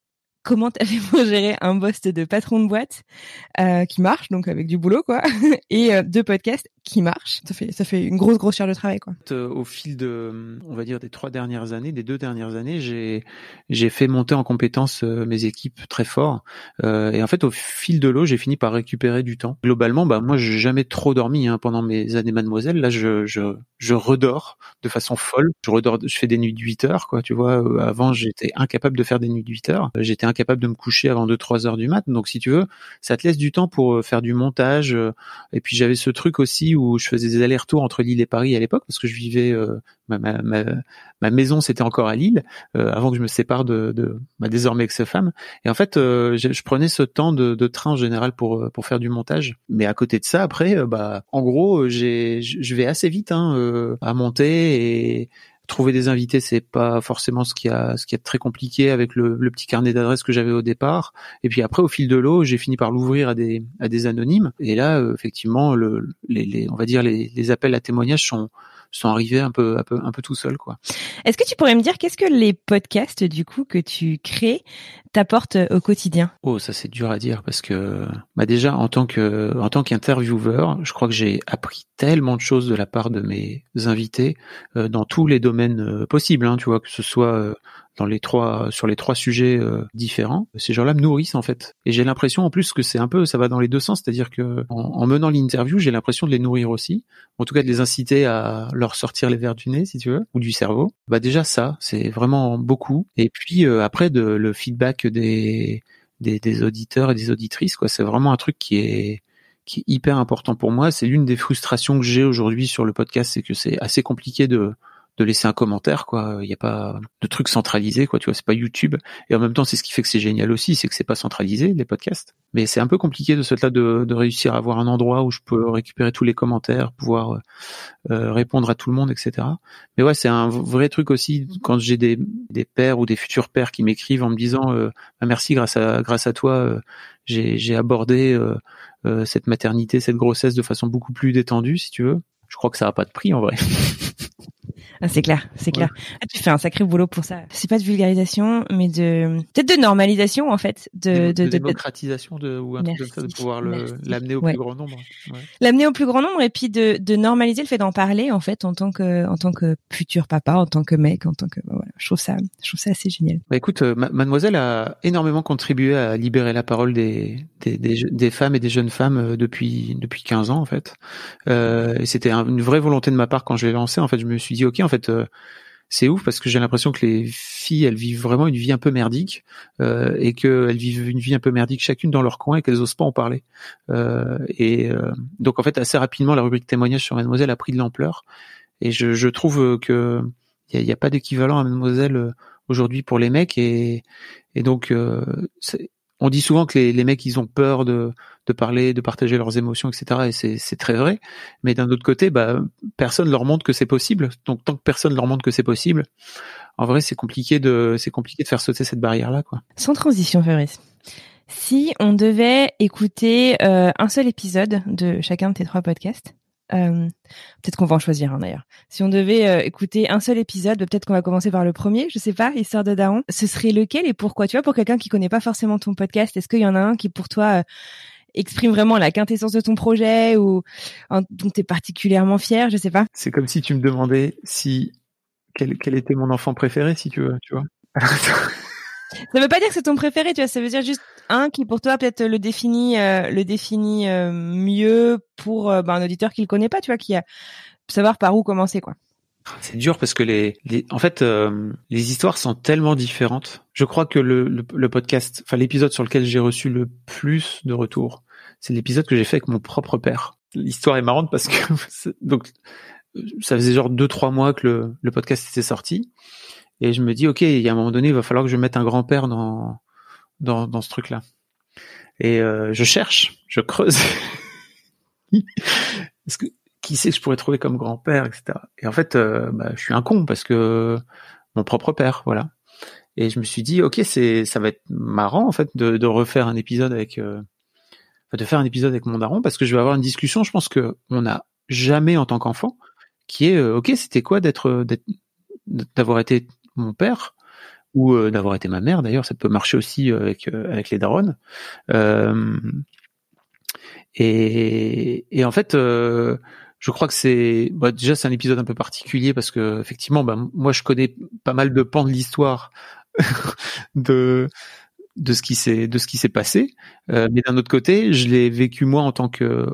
comment t'avais pour [laughs] gérer un poste de patron de boîte euh, qui marche, donc avec du boulot, quoi, [laughs] et euh, deux podcasts qui marche. Ça fait ça fait une grosse grosse charge de travail quoi. Euh, Au fil de, on va dire des trois dernières années, des deux dernières années, j'ai j'ai fait monter en compétence euh, mes équipes très fort. Euh, et en fait, au fil de l'eau, j'ai fini par récupérer du temps. Globalement, bah moi, j'ai jamais trop dormi hein, pendant mes années Mademoiselle. Là, je je je redors de façon folle. Je redors, je fais des nuits de 8 heures quoi. Tu vois, Euh, avant j'étais incapable de faire des nuits de 8 heures. J'étais incapable de me coucher avant 2-3 heures du mat. Donc si tu veux, ça te laisse du temps pour faire du montage. Et puis j'avais ce truc aussi où je faisais des allers-retours entre Lille et Paris à l'époque parce que je vivais euh, ma, ma, ma, ma maison c'était encore à Lille euh, avant que je me sépare de, de ma désormais ex-femme. Et en fait, euh, je, je prenais ce temps de, de train en général pour euh, pour faire du montage. Mais à côté de ça, après, euh, bah en gros, euh, j'ai je vais assez vite hein, à monter et trouver des invités c'est pas forcément ce qui a ce qui est très compliqué avec le, petit carnet d'adresses que j'avais au départ. Et puis après au fil de l'eau j'ai fini par l'ouvrir à des à des anonymes. Et là euh, effectivement le les, les on va dire les, les appels à témoignages sont sont arrivés un peu un peu un peu tout seul quoi. Est-ce que tu pourrais me dire qu'est-ce que les podcasts du coup que tu crées t'apportent au quotidien? Oh, ça c'est dur à dire parce que bah déjà en tant que en tant qu'intervieweur, je crois que j'ai appris tellement de choses de la part de mes invités euh, dans tous les domaines euh, possibles, hein, tu vois, que ce soit euh, dans les trois sur les trois sujets euh, différents. Ces gens-là me nourrissent en fait, et j'ai l'impression en plus que c'est un peu ça va dans les deux sens, c'est-à-dire que en, en menant l'interview, j'ai l'impression de les nourrir aussi, en tout cas de les inciter à leur sortir les verres du nez si tu veux ou du cerveau. Bah déjà ça, c'est vraiment beaucoup. Et puis euh, après de le feedback des des, des auditeurs et des auditrices quoi c'est vraiment un truc qui est qui est hyper important pour moi c'est l'une des frustrations que j'ai aujourd'hui sur le podcast c'est que c'est assez compliqué de de laisser un commentaire quoi. Il n'y a pas de truc centralisé quoi tu vois. C'est pas YouTube. Et en même temps c'est ce qui fait que c'est génial aussi c'est que c'est pas centralisé les podcasts. Mais c'est un peu compliqué de ce là de, réussir à avoir un endroit où je peux récupérer tous les commentaires pouvoir euh, euh, répondre à tout le monde etc mais ouais c'est un vrai truc aussi quand j'ai des des pères ou des futurs pères qui m'écrivent en me disant euh, ah, merci grâce à grâce à toi euh, j'ai abordé cette maternité cette grossesse de façon beaucoup plus détendue si tu veux. Je crois que ça a pas de prix en vrai [laughs] Ah, c'est clair, c'est clair. Ah, tu fais un sacré boulot pour ça. C'est pas de vulgarisation, mais de peut-être de normalisation en fait, de de, de, de de- démocratisation de ou un truc comme ça de pouvoir l'amener au Ouais. plus grand nombre ouais. l'amener au plus grand nombre et puis de, de normaliser le fait d'en parler en fait en tant que en tant que futur papa, en tant que mec, en tant que bah, voilà. Je trouve ça, je trouve ça assez génial. Bah écoute, euh, Ma- Mademoiselle a énormément contribué à libérer la parole des, des, des, je- des femmes et des jeunes femmes euh, depuis depuis 15 ans en fait. Euh, et c'était un- une vraie volonté de ma part quand je l'ai lancé. En fait, je me suis dit en fait, euh, c'est ouf parce que j'ai l'impression que les filles, elles vivent vraiment une vie un peu merdique euh, et qu'elles vivent une vie un peu merdique chacune dans leur coin et qu'elles osent pas en parler. Euh, et euh, donc en fait, assez rapidement, la rubrique témoignage sur Mademoiselle a pris de l'ampleur. Et je, je trouve que il y a, a pas d'équivalent à Mademoiselle euh, aujourd'hui pour les mecs et, et donc euh, on dit souvent que les, les mecs ils ont peur de, de parler, de partager leurs émotions, etc. Et c'est, très vrai. Mais d'un autre côté, bah, personne leur montre que c'est possible. Donc tant que personne leur montre que c'est possible, en vrai c'est compliqué de c'est compliqué de faire sauter cette barrière là quoi. Sans transition, Fabrice. Si on devait écouter euh, un seul épisode de chacun de tes trois podcasts, euh, peut-être qu'on va en choisir un d'ailleurs. Si on devait euh, écouter un seul épisode, peut-être qu'on va commencer par le premier, je sais pas, Histoire de Daron. Ce serait lequel et pourquoi? Tu vois, pour quelqu'un qui connaît pas forcément ton podcast, est-ce qu'il y en a un qui pour toi euh, exprime vraiment la quintessence de ton projet ou un dont tu es particulièrement fier? Je sais pas. C'est comme si tu me demandais si quel, quel était mon enfant préféré, si tu veux, tu vois. Ça veut pas dire que c'est ton préféré, tu vois. Ça veut dire juste un qui pour toi peut-être le définit, euh, le définit euh, mieux pour euh, ben, un auditeur qui le connaît pas, tu vois, qui a savoir par où commencer, quoi. C'est dur parce que les, les en fait euh, les histoires sont tellement différentes. Je crois que le, le, le podcast, enfin l'épisode sur lequel j'ai reçu le plus de retours, c'est l'épisode que j'ai fait avec mon propre père. L'histoire est marrante parce que [laughs] donc ça faisait genre deux trois mois que le, le podcast était sorti et je me dis ok il y a un moment donné il va falloir que je mette un grand père dans dans, dans ce truc là et euh, je cherche je creuse [laughs] est-ce qui c'est que je pourrais trouver comme grand-père, etc. Et en fait, euh, bah, je suis un con parce que mon propre père, voilà. Et je me suis dit, ok, c'est, ça va être marrant en fait de, de refaire un épisode avec, euh, de faire un épisode avec mon daron parce que je vais avoir une discussion. Je pense que on n'a jamais en tant qu'enfant qui est, euh, ok, c'était quoi d'être, d'avoir été mon père ou euh, d'avoir été ma mère. D'ailleurs, ça peut marcher aussi avec euh, avec les darons. Euh, et, et en fait, euh, je crois que c'est bah, déjà c'est un épisode un peu particulier parce que effectivement, bah, moi je connais pas mal de pans de l'histoire [laughs] de de ce qui s'est de ce qui s'est passé, euh, mais d'un autre côté, je l'ai vécu moi en tant que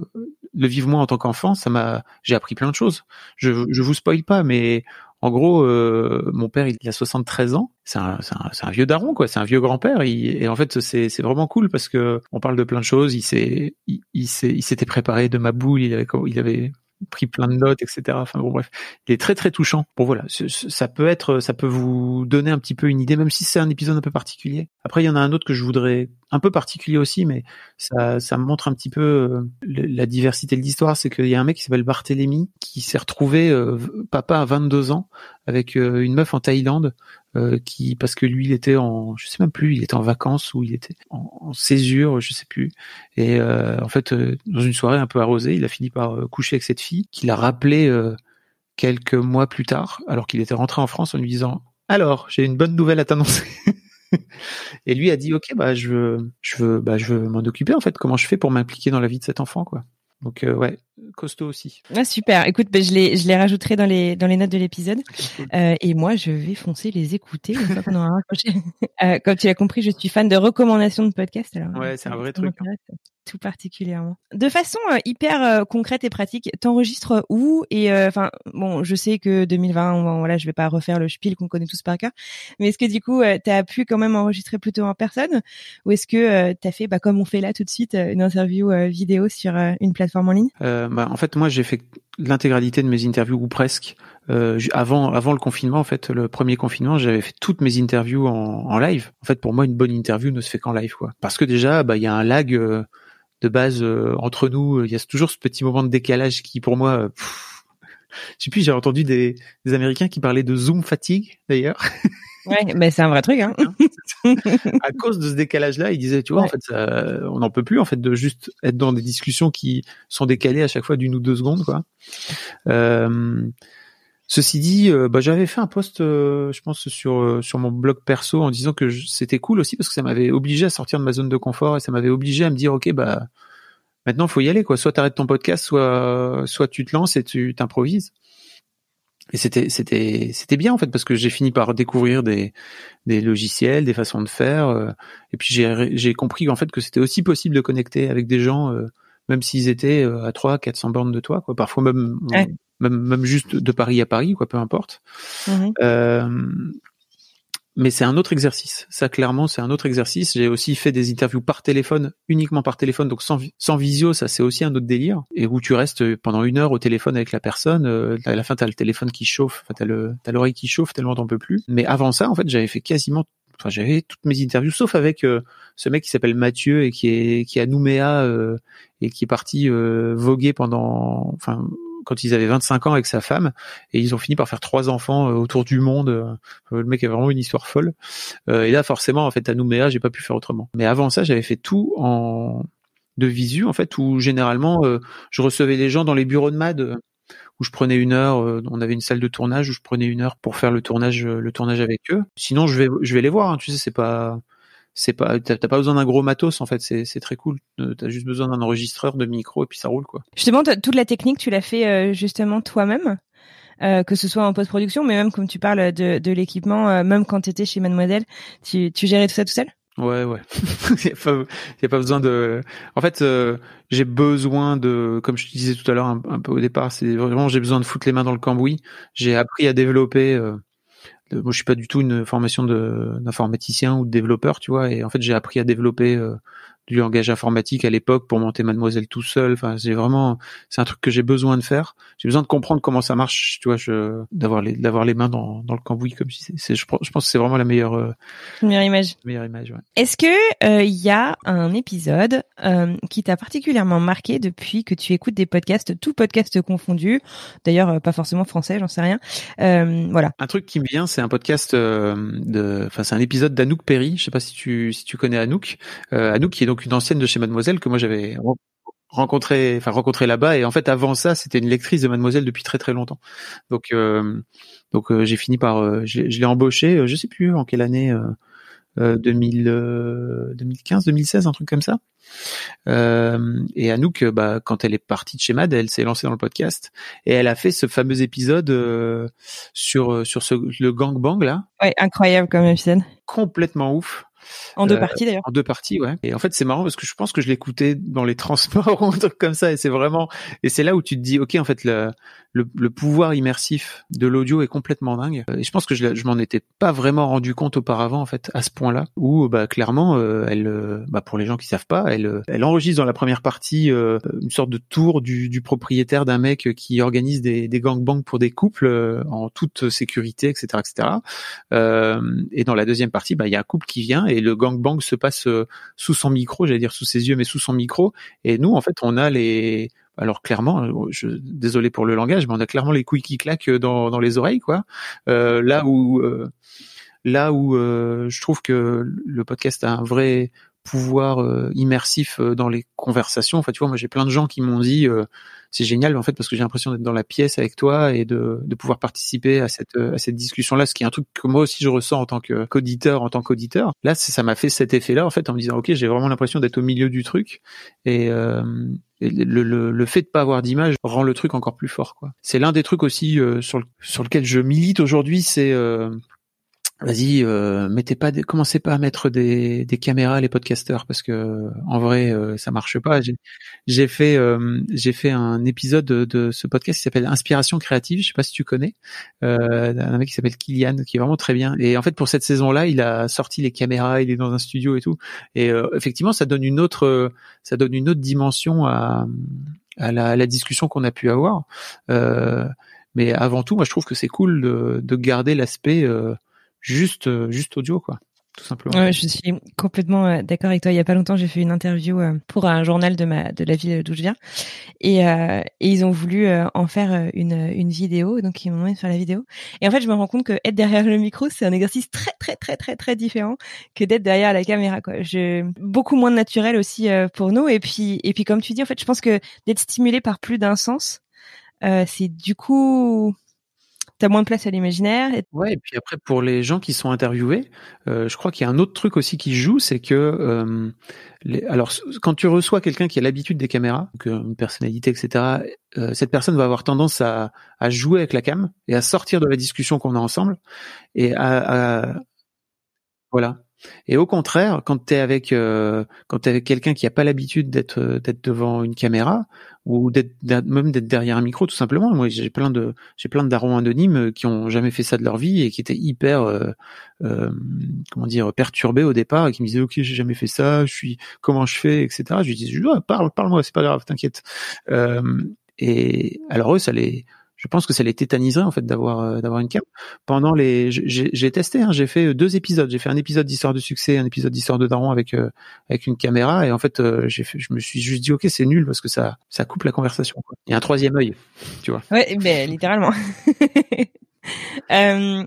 le vivre moi en tant qu'enfant, ça m'a j'ai appris plein de choses. Je je vous spoil pas, mais en gros, euh, mon père, il a 73 ans. C'est un, un, vieux daron, quoi. C'est un vieux grand-père. Et en fait, c'est, vraiment cool parce que on parle de plein de choses. Il s'est, il, il s'était préparé de ma boule. Il avait, il avait pris plein de notes, etc. Enfin bon bref, il est très très touchant. Bon voilà, ça peut être, ça peut vous donner un petit peu une idée, même si c'est un épisode un peu particulier. Après il y en a un autre que je voudrais un peu particulier aussi, mais ça, ça montre un petit peu euh, la diversité de l'histoire. C'est qu'il y a un mec qui s'appelle Barthélemy qui s'est retrouvé euh, papa à 22 ans avec euh, une meuf en Thaïlande qui parce que lui il était en je sais même plus il était en vacances ou il était en, césure je sais plus et en fait dans une soirée un peu arrosée il a fini par coucher avec cette fille qui l'a rappelé quelques mois plus tard alors qu'il était rentré en France en lui disant alors j'ai une bonne nouvelle à t'annoncer [laughs] et lui a dit ok bah je veux je veux bah je veux m'en occuper en fait comment je fais pour m'impliquer dans la vie de cet enfant quoi? Donc euh, ouais costaud aussi. Ah, super. Écoute, ben, je les je les rajouterai dans les dans les notes de l'épisode. Euh, et moi, je vais foncer les écouter une fois qu'on aura raccroché. [laughs] euh, comme tu l'as compris, je suis fan de recommandations de podcasts. Alors, ouais, c'est un vrai truc. Hein. Tout particulièrement. De façon euh, hyper euh, concrète et pratique, t'enregistres où Et euh, enfin, bon, je sais que 2020, on, voilà, je vais pas refaire le spiel qu'on connaît tous par cœur. Mais est-ce que du coup, tu as pu quand même enregistrer plutôt en personne, ou est-ce que tu as fait, bah, comme on fait là tout de suite, une interview vidéo sur une plateforme en ligne? Bah, en fait, moi, j'ai fait l'intégralité de mes interviews ou presque euh, avant avant le confinement. En fait, le premier confinement, j'avais fait toutes mes interviews en, en, live. En fait, pour moi, une bonne interview ne se fait qu'en live, quoi. Parce que déjà, bah, il y a un lag euh, de base euh, entre nous. Il y a toujours ce petit moment de décalage qui, pour moi, pff, je sais plus. J'ai entendu des, des Américains qui parlaient de Zoom fatigue, d'ailleurs. [laughs] Ouais, mais c'est un vrai truc. Hein. [laughs] à cause de ce décalage-là, il disait, tu vois, en fait, ça, on n'en peut plus en fait de juste être dans des discussions qui sont décalées à chaque fois d'une ou deux secondes, quoi. Euh, ceci dit, euh, bah, j'avais fait un post, euh, je pense, sur euh, sur mon blog perso en disant que c'était cool aussi parce que ça m'avait obligé à sortir de ma zone de confort et ça m'avait obligé à me dire, ok, bah maintenant faut y aller, quoi. Soit t'arrêtes ton podcast, soit soit tu te lances et tu t'improvises. Et c'était c'était c'était bien en fait parce que j'ai fini par découvrir des des logiciels, des façons de faire et puis j'ai j'ai compris en fait que c'était aussi possible de connecter avec des gens même s'ils étaient à 3 400 bornes de toi quoi, parfois même même même juste de Paris à Paris quoi, peu importe. Mmh mais c'est un autre exercice. Ça, clairement, c'est un autre exercice. J'ai aussi fait des interviews par téléphone, uniquement par téléphone, donc sans, sans visio, ça c'est aussi un autre délire. Et où tu restes pendant une heure au téléphone avec la personne. Euh, à la fin, t'as le téléphone qui chauffe, enfin, t'as le, t'as l'oreille qui chauffe tellement t'en peux plus. Mais avant ça, en fait, j'avais fait quasiment, enfin, j'avais toutes mes interviews, sauf avec euh, ce mec qui s'appelle Mathieu et qui est, qui est à Nouméa euh, et qui est parti voguer pendant, enfin, quand ils avaient 25 ans avec sa femme et ils ont fini par faire trois enfants euh, autour du monde. Euh, le mec a vraiment une histoire folle. Euh, et là, forcément, en fait, à Nouméa, j'ai pas pu faire autrement. Mais avant ça, j'avais fait tout en de visu, en fait, où généralement, je recevais les gens dans les bureaux de MAD où je prenais une heure. on avait une salle de tournage où je prenais une heure pour faire le tournage, le tournage avec eux. Sinon, je vais, je vais les voir. Hein, tu sais, c'est pas, c'est pas t'as pas besoin d'un gros matos en fait c'est c'est très cool t'as juste besoin d'un enregistreur de micro et puis ça roule quoi justement toute la technique tu l'as fait euh, justement toi-même euh, que ce soit en post-production mais même comme tu parles de, de l'équipement euh, même quand tu étais chez Mademoiselle tu tu gérais tout ça tout seul? Ouais, ouais. [laughs] Il n'y a, a, pas besoin de. En fait, j'ai besoin de, comme je te disais tout à l'heure un, un, peu au départ, c'est vraiment j'ai besoin de foutre les mains dans le cambouis. J'ai appris à développer moi je suis pas du tout une formation d'informaticien ou de développeur tu vois et en fait j'ai appris à développer euh, du langage informatique à l'époque pour monter Mademoiselle tout seul. Enfin, c'est vraiment, c'est un truc que j'ai besoin de faire. J'ai besoin de comprendre comment ça marche, tu vois, je, d'avoir les, d'avoir les mains dans, dans le cambouis comme si c'est, je, pense que c'est vraiment la meilleure, euh, meilleure image. Meilleure image, ouais. Est-ce que il euh, y a un épisode euh, qui t'a particulièrement marqué depuis que tu écoutes des podcasts, tout podcast confondu, d'ailleurs euh, pas forcément français, j'en sais rien. Euh, voilà. Un truc qui me vient, c'est un podcast de, enfin c'est un épisode d'Anouk Perry. Je sais pas si tu si tu connais Anouk. Anouk qui est donc une ancienne de chez Mademoiselle que moi j'avais rencontré, enfin rencontré là-bas. Et en fait, avant ça, c'était une lectrice de Mademoiselle depuis très très longtemps. Donc, euh, donc euh, j'ai fini par, euh, je, l'ai embauché, je sais plus en quelle année. euh, 2000, 2015, 2016, un truc comme ça. Et Anouk, bah, quand elle est partie de chez Mad, elle s'est lancée dans le podcast et elle a fait ce fameux épisode sur sur ce le gangbang là. Ouais, incroyable comme épisode. Complètement ouf. En deux Euh, parties d'ailleurs. En deux parties, ouais. Et en fait, c'est marrant parce que je pense que je l'écoutais dans les transports [laughs] ou un truc comme ça. Et c'est vraiment, et c'est là où tu te dis, ok, en fait, le, le, le pouvoir immersif de l'audio est complètement dingue. Euh, Et je pense que je, je m'en étais pas vraiment rendu compte auparavant, en fait, à ce point-là. Où, bah, clairement, euh, elle, euh, bah, pour les gens qui savent pas, elle, euh, elle enregistre dans la première partie euh, une sorte de tour du, du propriétaire d'un mec qui organise des, des gangbangs pour des couples euh, en toute sécurité, etc., etc. Euh, et dans la deuxième partie, bah, il y a un couple qui vient et le gangbang se passe euh, sous son micro, j'allais dire sous ses yeux, mais sous son micro. Et nous, en fait, on a les, alors clairement, euh, désolé pour le langage, mais on a clairement les couilles qui claquent dans, les oreilles, quoi. Euh, là où, là où je trouve que le podcast a un vrai pouvoir euh, immersif euh, dans les conversations. Enfin, tu vois, moi j'ai plein de gens qui m'ont dit euh, c'est génial en fait parce que j'ai l'impression d'être dans la pièce avec toi et de, de pouvoir participer à cette euh, à cette discussion là, ce qui est un truc que moi aussi je ressens en tant qu'auditeur, en tant qu'auditeur. Là, ça m'a fait cet effet là en fait en me disant ok, j'ai vraiment l'impression d'être au milieu du truc et, euh, et le, le, le fait de pas avoir d'image rend le truc encore plus fort quoi. C'est l'un des trucs aussi euh, sur le, sur lequel je milite aujourd'hui, c'est euh, Vas-y, euh, mettez pas, des, commencez pas à mettre des, des caméras les podcasteurs parce que en vrai euh, ça marche pas. J'ai- fait, euh, j'ai fait un épisode de, de ce podcast qui s'appelle Inspiration créative. Je sais pas si tu connais, euh, d'un mec qui s'appelle Kylian, qui est vraiment très bien. Et en fait pour cette saison-là, il a sorti les caméras, il est dans un studio et tout. Et euh, effectivement, ça donne une autre, ça donne une autre dimension à, à la, à la discussion qu'on a pu avoir. Euh, mais avant tout, moi je trouve que c'est cool de, de garder l'aspect euh, juste euh, juste audio quoi tout simplement Ouais, je suis complètement euh, d'accord avec toi. Il y a pas longtemps, j'ai fait une interview euh, pour un journal de ma de la ville d'où je viens, et, euh, et ils ont voulu en faire une une vidéo, donc ils m'ont demandé de faire la vidéo. Et en fait, je me rends compte que être derrière le micro, c'est un exercice très très très très très différent que d'être derrière la caméra. Quoi. Je beaucoup moins naturel aussi pour nous. Et puis et puis comme tu dis, en fait, je pense que d'être stimulé par plus d'un sens, euh, c'est du coup t'as moins de place à l'imaginaire. Et- ouais et puis après pour les gens qui sont interviewés euh, je crois qu'il y a un autre truc aussi qui joue c'est que euh, les, alors quand tu reçois quelqu'un qui a l'habitude des caméras euh, une personnalité etc euh, cette personne va avoir tendance à, à jouer avec la cam et à sortir de la discussion qu'on a ensemble et à, à voilà et au contraire, quand t'es avec euh, quand t'es avec quelqu'un qui a pas l'habitude d'être euh, d'être devant une caméra ou d'être même d'être derrière un micro tout simplement. Moi, j'ai plein de j'ai plein de darons anonymes euh, qui ont jamais fait ça de leur vie et qui étaient hyper euh, euh, comment dire perturbés au départ et qui me disaient ok j'ai jamais fait ça, je suis comment je fais etc. Je lui dis Ouais, parle parle-moi c'est pas grave t'inquiète. Euh, et alors eux ça les je pense que ça les tétaniserait en fait d'avoir euh, d'avoir une cam. Pendant les, j'ai testé, hein, j'ai fait deux épisodes. J'ai fait un épisode d'histoire de succès, un épisode d'histoire de daron avec euh, avec une caméra. Et en fait, euh, j'ai je me suis juste dit ok c'est nul parce que ça ça coupe la conversation. Quoi. Il y a un troisième œil, tu vois. Ouais, ben littéralement. [laughs] Euh,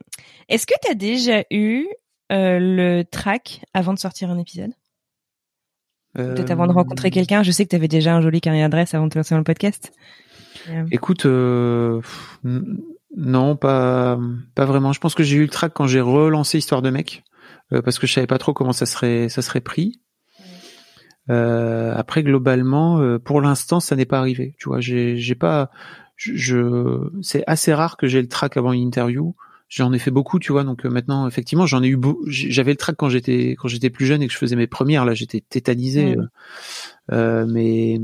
Est-ce que tu as déjà eu euh, le track avant de sortir un épisode? Peut-être avant de rencontrer quelqu'un. Je sais que tu avais déjà un joli carnet d'adresse avant de te lancer dans le podcast. Écoute, euh, non, pas pas vraiment. Je pense que j'ai eu le track quand j'ai relancé Histoire de mec euh, parce que je savais pas trop comment ça serait ça serait pris. Euh, après globalement, euh, pour l'instant, ça n'est pas arrivé. Tu vois, j'ai j'ai pas, je, je- c'est assez rare que j'ai le track avant une interview. J'en ai fait beaucoup, tu vois. Donc euh, maintenant, effectivement, j'en ai eu. beau- J'avais le track quand j'étais quand j'étais plus jeune et que je faisais mes premières. Là, j'étais tétanisé. Euh, euh, mais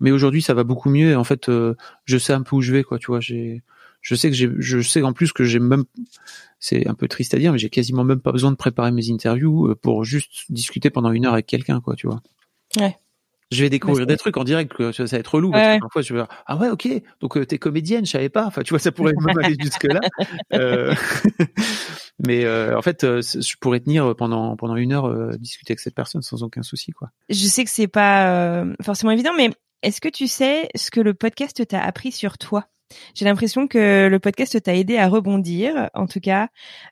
mais aujourd'hui, ça va beaucoup mieux. Et en fait, euh, je sais un peu où je vais, quoi. Tu vois, j'ai, je sais que j'ai, je sais en plus que j'ai même, c'est un peu triste à dire, mais j'ai quasiment même pas besoin de préparer mes interviews pour juste discuter pendant une heure avec quelqu'un, quoi. Tu vois. Ouais. Je vais découvrir des trucs en direct, que ça va être relou. Parce Ouais, que parfois, je vais dire, ah ouais, ok, donc euh, t'es comédienne, je savais pas. Enfin, tu vois, ça pourrait même aller jusque là. [laughs] Euh, [laughs] mais euh, en fait, euh, je pourrais tenir pendant pendant une heure euh, discuter avec cette personne sans aucun souci, quoi. Je sais que c'est pas euh, forcément évident, mais est-ce que tu sais ce que le podcast t'a appris sur toi? J'ai l'impression que le podcast t'a aidé à rebondir, en tout cas,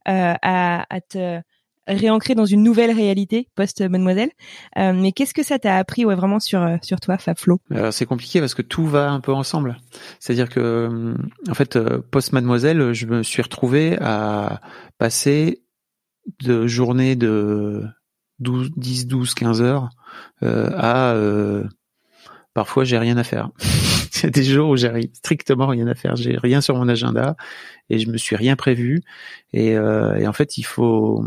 euh, à, à te réancrer dans une nouvelle réalité post Mademoiselle. Euh, mais qu'est-ce que ça t'a appris, ouais, vraiment sur euh, sur toi, Fab Flo? Alors, c'est compliqué parce que tout va un peu ensemble. C'est-à-dire que, euh, en fait, euh, post Mademoiselle, je me suis retrouvé à passer de journées de 12, 10, 12, 15 heures euh, à euh, parfois j'ai rien à faire. [laughs] Il y a des jours où j'ai strictement rien à faire, j'ai rien sur mon agenda et je me suis rien prévu et, euh, et en fait il faut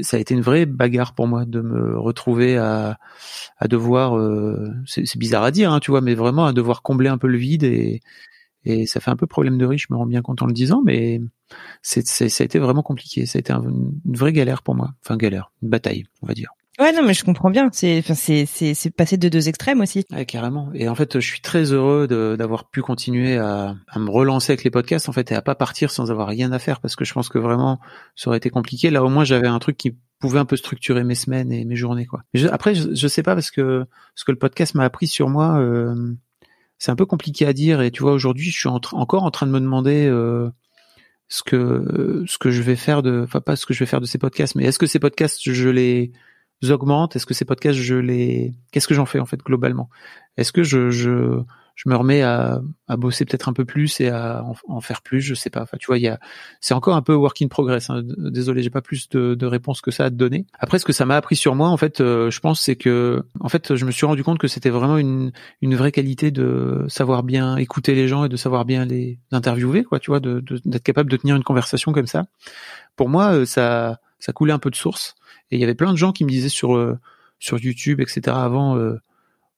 ça a été une vraie bagarre pour moi de me retrouver à, à devoir euh, c'est bizarre à dire hein, tu vois mais vraiment à devoir combler un peu le vide et et ça fait un peu problème de riche je me rends bien compte en le disant mais c'est ça a été vraiment compliqué. Ça a été une vraie galère pour moi. Enfin galère une bataille on va dire Ouais, non, mais je comprends bien. C'est, enfin, c'est, c'est, c'est passé de deux extrêmes aussi. Ouais, carrément. Et en fait, je suis très heureux d'avoir pu continuer à, à, me relancer avec les podcasts, en fait, et à pas partir sans avoir rien à faire, parce que je pense que vraiment, ça aurait été compliqué. Là, au moins, j'avais un truc qui pouvait un peu structurer mes semaines et mes journées, quoi. après, je, je sais pas parce que ce que le podcast m'a appris sur moi, euh, c'est un peu compliqué à dire. Et tu vois, aujourd'hui, je suis encore en train de me demander. Euh, ce que ce que je vais faire de enfin pas ce que je vais faire de ces podcasts mais est-ce que ces podcasts je les augmentent? Est-ce que ces podcasts, je les, qu'est-ce que j'en fais en fait globalement? Est-ce que je, je, je me remets à, à bosser peut-être un peu plus et à en, faire plus? Je sais pas. Enfin, tu vois, il y a, c'est encore un peu work in progress. Hein. Désolé, j'ai pas plus de, de réponses que ça à te donner. Après, ce que ça m'a appris sur moi, en fait, euh, je pense, c'est que, en fait, je me suis rendu compte que c'était vraiment une, une vraie qualité de savoir bien écouter les gens et de savoir bien les interviewer, quoi. Tu vois, de, d'être capable de tenir une conversation comme ça. Pour moi, euh, ça, ça coulait un peu de source. Et il y avait plein de gens qui me disaient sur euh, sur YouTube, etc. avant, euh,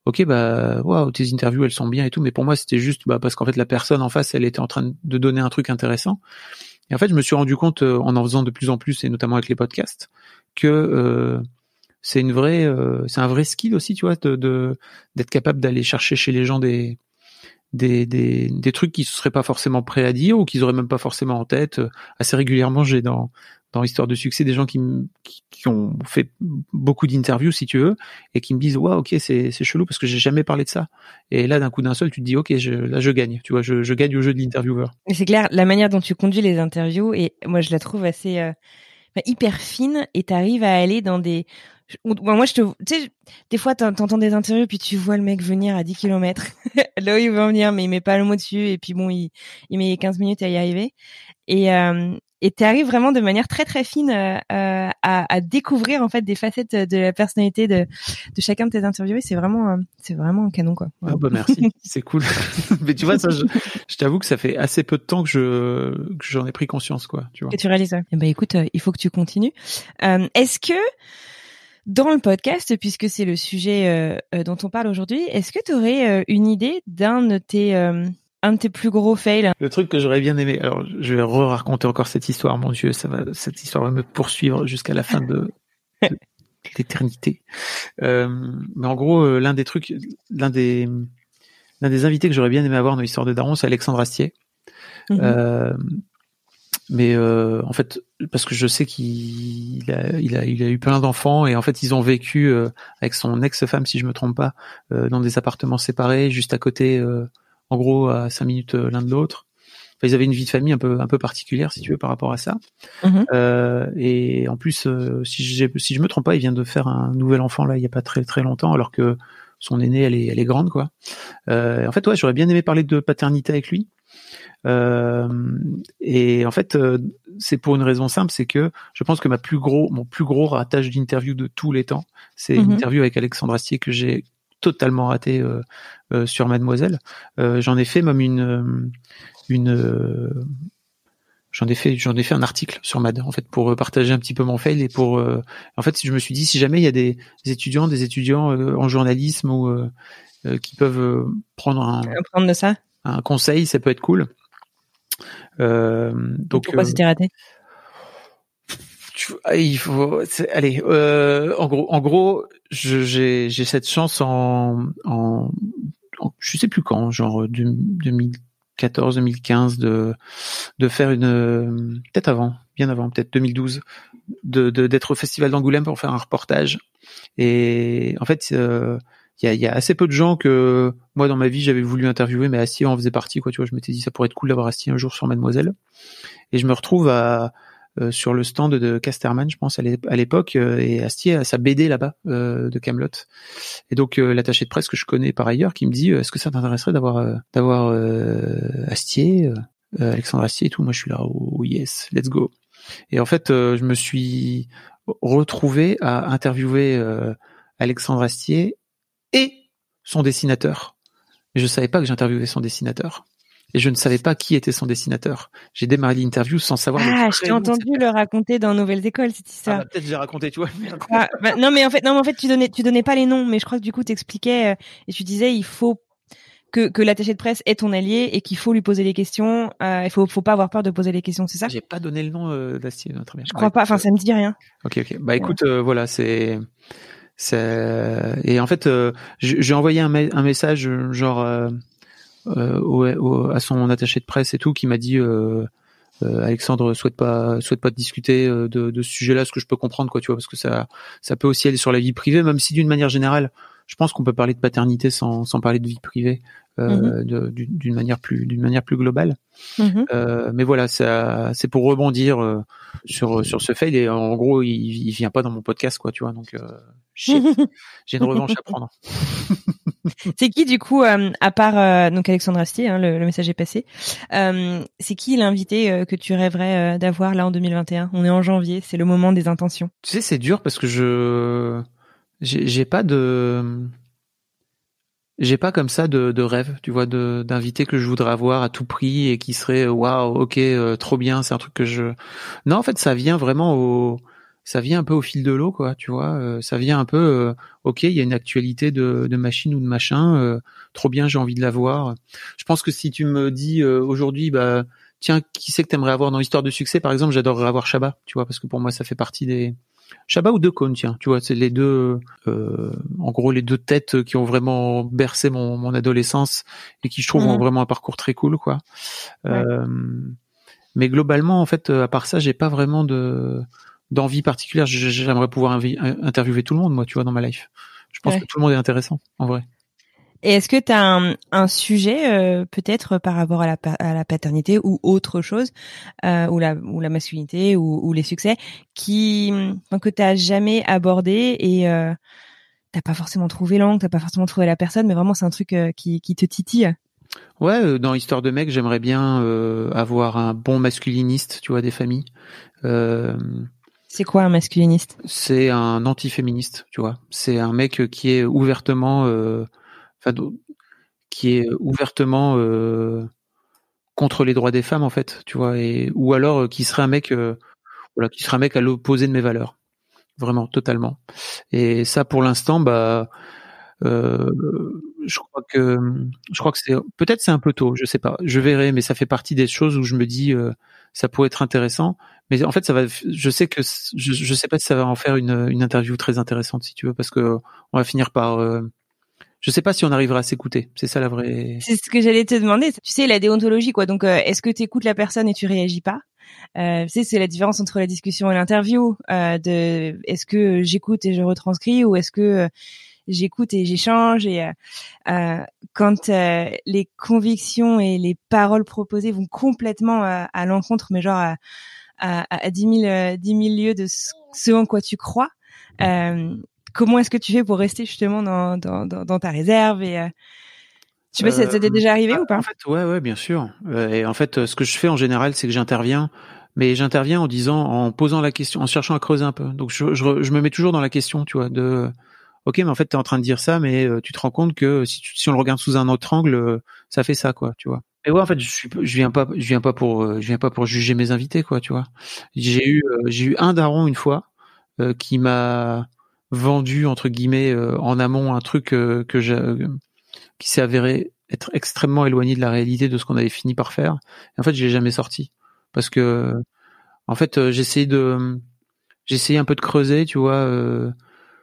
ok bah waouh tes interviews elles sont bien et tout, mais pour moi c'était juste bah, parce qu'en fait la personne en face elle était en train de donner un truc intéressant. Et en fait je me suis rendu compte euh, en en faisant de plus en plus et notamment avec les podcasts que c'est une c'est un vrai skill aussi tu vois de d'être capable d'aller chercher chez les gens des des, des, des trucs qui ne seraient pas forcément prêts à dire ou qu'ils auraient même pas forcément en tête. Assez régulièrement, j'ai dans dans Histoire de succès des gens qui, qui, ont fait beaucoup d'interviews, si tu veux, et qui me disent, ouais, ok, c'est chelou parce que j'ai jamais parlé de ça. Et là, d'un coup d'un seul, tu te dis, ok, je, là, je gagne. Tu vois, je, je gagne au jeu de l'intervieweur. C'est clair, la manière dont tu conduis les interviews, et moi, je la trouve assez euh, hyper fine, et tu arrives à aller dans des moi je te tu sais des fois t'entends des interviews puis tu vois le mec venir à 10 km [laughs] là où il veut en venir mais il met pas le mot dessus et puis bon il, il met 15 minutes à y arriver et euh, et tu arrives vraiment de manière très très fine euh, euh, à, à, découvrir en fait des facettes de la personnalité de, de chacun de tes interviewés. C'est vraiment euh, c'est vraiment un canon quoi. Ah bah merci, [laughs] c'est cool. [laughs] Mais tu vois ça, je, je t'avoue que ça fait assez peu de temps que je que j'en ai pris conscience quoi. Tu vois. Et tu réalises. Ça. Eh ben écoute, il faut que tu continues. est-ce que dans le podcast, puisque c'est le sujet dont on parle aujourd'hui, est-ce que tu aurais une idée d'un de tes un de tes plus gros fails Le truc que j'aurais bien aimé, alors je vais re-raconter encore cette histoire, mon Dieu, ça va, cette histoire va me poursuivre jusqu'à la fin de, [laughs] l'éternité. Euh, mais en gros, euh, l'un des trucs, l'un des, l'un des invités que j'aurais bien aimé avoir dans l'histoire de Daron, c'est Alexandre Astier. Mhm. euh, mais euh, en fait, parce que je sais qu'il a, il a, il a eu plein d'enfants et en fait, ils ont vécu avec son ex-femme, si je me trompe pas, dans des appartements séparés, juste à côté en gros à cinq minutes euh, l'un de l'autre. Enfin, ils avaient une vie de famille un peu un peu particulière si tu veux par rapport à ça. Mhm. Euh, et en plus, euh, si je si je me trompe pas, il vient de faire un nouvel enfant là il y a pas très très longtemps, alors que son aîné elle est elle est grande quoi. Euh, en fait, ouais, j'aurais bien aimé parler de paternité avec lui. Euh, et en fait, c'est pour une raison simple, c'est que je pense que ma plus gros, mon plus gros ratage d'interview de tous les temps, c'est une mhm. interview avec Alexandre Astier que j'ai totalement raté euh, euh, sur Mademoiselle. Euh, j'en ai fait même une une j'en ai fait j'en ai fait un article sur Mad en fait pour partager un petit peu mon fail et pour en fait je me suis dit si jamais il y a des, étudiants des étudiants en journalisme ou qui peuvent prendre un prendre de ça. un conseil ça peut être cool. Donc pourquoi c'était raté? Ah, il faut allez euh, en gros en gros j'ai cette chance en, en, je sais plus quand genre 2014 2015 de de faire une peut-être avant bien avant peut-être 2012 de d'être au festival d'Angoulême pour faire un reportage. Et en fait euh, il y, a, y a assez peu de gens que moi dans ma vie j'avais voulu interviewer mais Astier en faisait partie quoi tu vois je m'étais dit ça pourrait être cool d'avoir Astier un jour sur Mademoiselle. Et je me retrouve à euh, sur le stand de Casterman, je pense à l'époque, euh, et Astier a sa BD là-bas euh, de Camelot. Et donc l'attaché de presse que je connais par ailleurs, qui me dit est-ce que ça t'intéresserait d'avoir d'avoir Astier, Alexandre Astier et tout? Moi je suis là, oh yes, let's go. Et en fait, je me suis retrouvé à interviewer euh, Alexandre Astier et son dessinateur. Je savais pas que j'interviewais son dessinateur. Et je ne savais pas qui était son dessinateur. J'ai démarré l'interview sans savoir. Ah, je t'ai entendu le raconter dans Nouvelles Écoles, cette histoire. Ah, bah, peut-être j'ai raconté, tu vois. [laughs] Ah, bah, non, mais en fait, non, mais en fait, tu donnais, tu donnais pas les noms, mais je crois que du coup, t'expliquais euh, et tu disais, il faut que, que l'attaché de presse est ton allié et qu'il faut lui poser les questions. Euh, il faut, faut pas avoir peur de poser les questions, c'est ça? J'ai pas donné le nom euh, d'Astier, très bien. Je crois pas. Enfin, ça me dit rien. Ok, ok. Bah écoute, euh, voilà, c'est, c'est et en fait, euh, j'ai envoyé un, un message genre euh, au, au, à son attaché de presse et tout qui m'a dit. Euh, Alexandre souhaite pas souhaite pas discuter de, de ce sujet-là, ce que je peux comprendre quoi, tu vois, parce que ça ça peut aussi aller sur la vie privée, même si d'une manière générale, je pense qu'on peut parler de paternité sans, sans parler de vie privée euh, mhm. d'une manière plus d'une manière plus globale. Mhm. Euh, mais voilà, c'est pour rebondir euh, sur sur ce fail et en gros, il, il vient pas dans mon podcast quoi, tu vois. Donc euh, [laughs] j'ai une revanche à prendre. [laughs] c'est qui du coup, euh, à part donc Alexandre Astier, hein, le, le, message est passé. c'est qui l'invité que tu rêverais d'avoir là en 2021 On est en janvier, c'est le moment des intentions. Tu sais, c'est dur parce que je j'ai pas de j'ai pas comme ça de, de rêve, tu vois, d'invité que je voudrais avoir à tout prix et qui serait waouh, ok, euh, trop bien, c'est un truc que je. Non, en fait, ça vient vraiment au, ça vient un peu au fil de l'eau, quoi, tu vois. Euh, ça vient un peu, euh, ok, il y a une actualité de, de machine ou de machin, trop bien, j'ai envie de la voir. Je pense que si tu me dis aujourd'hui, bah tiens, qui c'est que t'aimerais avoir dans l'histoire de succès, par exemple, j'adorerais avoir Chabat, tu vois, parce que pour moi, ça fait partie des Chabat ou De tiens, tu vois, c'est les deux, euh, en gros, les deux têtes qui ont vraiment bercé mon, mon adolescence et qui, je trouve, ont mhm. vraiment un parcours très cool, quoi. Euh, mais globalement, en fait, à part ça, j'ai pas vraiment de d'envie particulière. J'aimerais pouvoir interviewer tout le monde, moi, tu vois, dans ma life. Je pense que tout le monde est intéressant, en vrai. Et est-ce que tu as un, un sujet euh, peut-être par rapport à la, à la paternité ou autre chose, euh, ou, la, ou la masculinité ou, ou les succès, qui que tu jamais abordé et euh, t'as pas forcément trouvé l'angle, t'as pas forcément trouvé la personne, mais vraiment c'est un truc euh, qui, qui te titille? Ouais, euh, dans Histoire de mec, j'aimerais bien avoir un bon masculiniste, tu vois, des familles. C'est quoi un masculiniste? C'est un antiféministe, tu vois. C'est un mec qui est ouvertement qui est ouvertement euh, contre les droits des femmes en fait, tu vois, ou alors euh, qui serait un mec, euh, voilà, qui serait un mec à l'opposé de mes valeurs, vraiment, totalement. Et ça, pour l'instant, bah, je crois que je crois que c'est peut-être c'est un peu tôt, je sais pas, je verrai, mais ça fait partie des choses où je me dis ça pourrait être intéressant. Mais en fait, ça va. Je sais que je, je sais pas si ça va en faire une, une interview très intéressante, si tu veux, parce que on va finir par je sais pas si on arrivera à s'écouter. C'est ça la vraie. C'est ce que j'allais te demander. Tu sais, la déontologie, quoi. Donc, euh, est-ce que tu écoutes la personne et tu réagis pas? Euh, Tu sais, c'est la différence entre la discussion et l'interview. Euh, de, est-ce que j'écoute et je retranscris ou est-ce que euh, j'écoute et j'échange et euh, quand les convictions et les paroles proposées vont complètement à l'encontre, mais genre à, à, à 10 000, 10 000 lieues de ce en quoi tu crois. Euh, comment est-ce que tu fais pour rester justement dans, dans, dans, ta réserve et euh, je sais pas si ça t'est déjà arrivé euh, ou pas. En fait, ouais, ouais, bien sûr. Euh, et en fait, ce que je fais en général, c'est que j'interviens, mais j'interviens en disant, en posant la question, en cherchant à creuser un peu. Donc, je, je, je me mets toujours dans la question, tu vois, de, ok, mais en fait, t'es en train de dire ça, mais tu te rends compte que si, on le regarde sous un autre angle, ça fait ça, quoi, tu vois. Et ouais, en fait, je suis, je viens pas, je viens pas pour, je viens pas pour juger mes invités, quoi, tu vois. J'ai eu, j'ai eu un daron une fois qui m'a vendu entre guillemets euh, en amont un truc euh, que j'ai qui s'est avéré être extrêmement éloigné de la réalité de ce qu'on avait fini par faire. Et en fait, je l'ai jamais sorti parce que en fait, euh, j'essayais de j'essayais un peu de creuser, tu vois,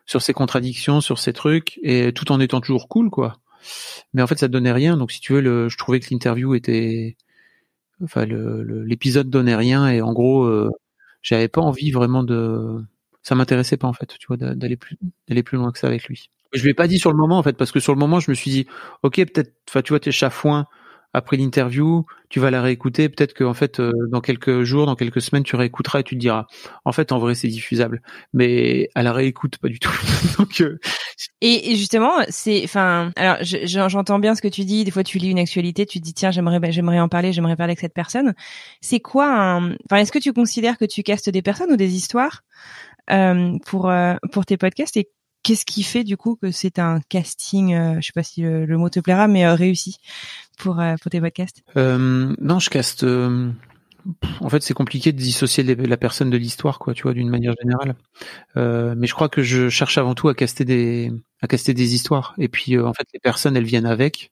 sur ces contradictions, sur ces trucs et tout en étant toujours cool quoi. Mais en fait, ça donnait rien. Donc si tu veux, le, je trouvais que l'interview était enfin l'épisode donnait rien et en gros, j'avais pas envie vraiment de ça m'intéressait pas en fait, tu vois, d'aller plus d'aller plus loin que ça avec lui. Je lui ai pas dit sur le moment en fait, parce que sur le moment, je me suis dit, ok, peut-être, enfin, tu vois, t'es chafouin après l'interview, tu vas la réécouter, peut-être que en fait, euh, dans quelques jours, dans quelques semaines, tu réécouteras et tu te diras, en fait, en vrai, c'est diffusable, mais à la réécoute, pas du tout. [laughs] Donc, euh, et, justement, c'est, enfin, alors j'entends bien ce que tu dis. Des fois, tu lis une actualité, tu te dis tiens, j'aimerais, bah, j'aimerais en parler, j'aimerais parler avec cette personne. C'est quoi enfin, est-ce que tu considères que tu castes des personnes ou des histoires euh, pour euh, pour tes podcasts qu'est-ce qui fait du coup que c'est un casting, euh, je sais pas si le, mot te plaira, mais réussi pour pour tes podcasts? Non, je caste. En fait, c'est compliqué de dissocier la personne de l'histoire, quoi, tu vois, d'une manière générale. mais je crois que je cherche avant tout à caster des à caster des histoires. Et puis, en fait, les personnes, elles viennent avec,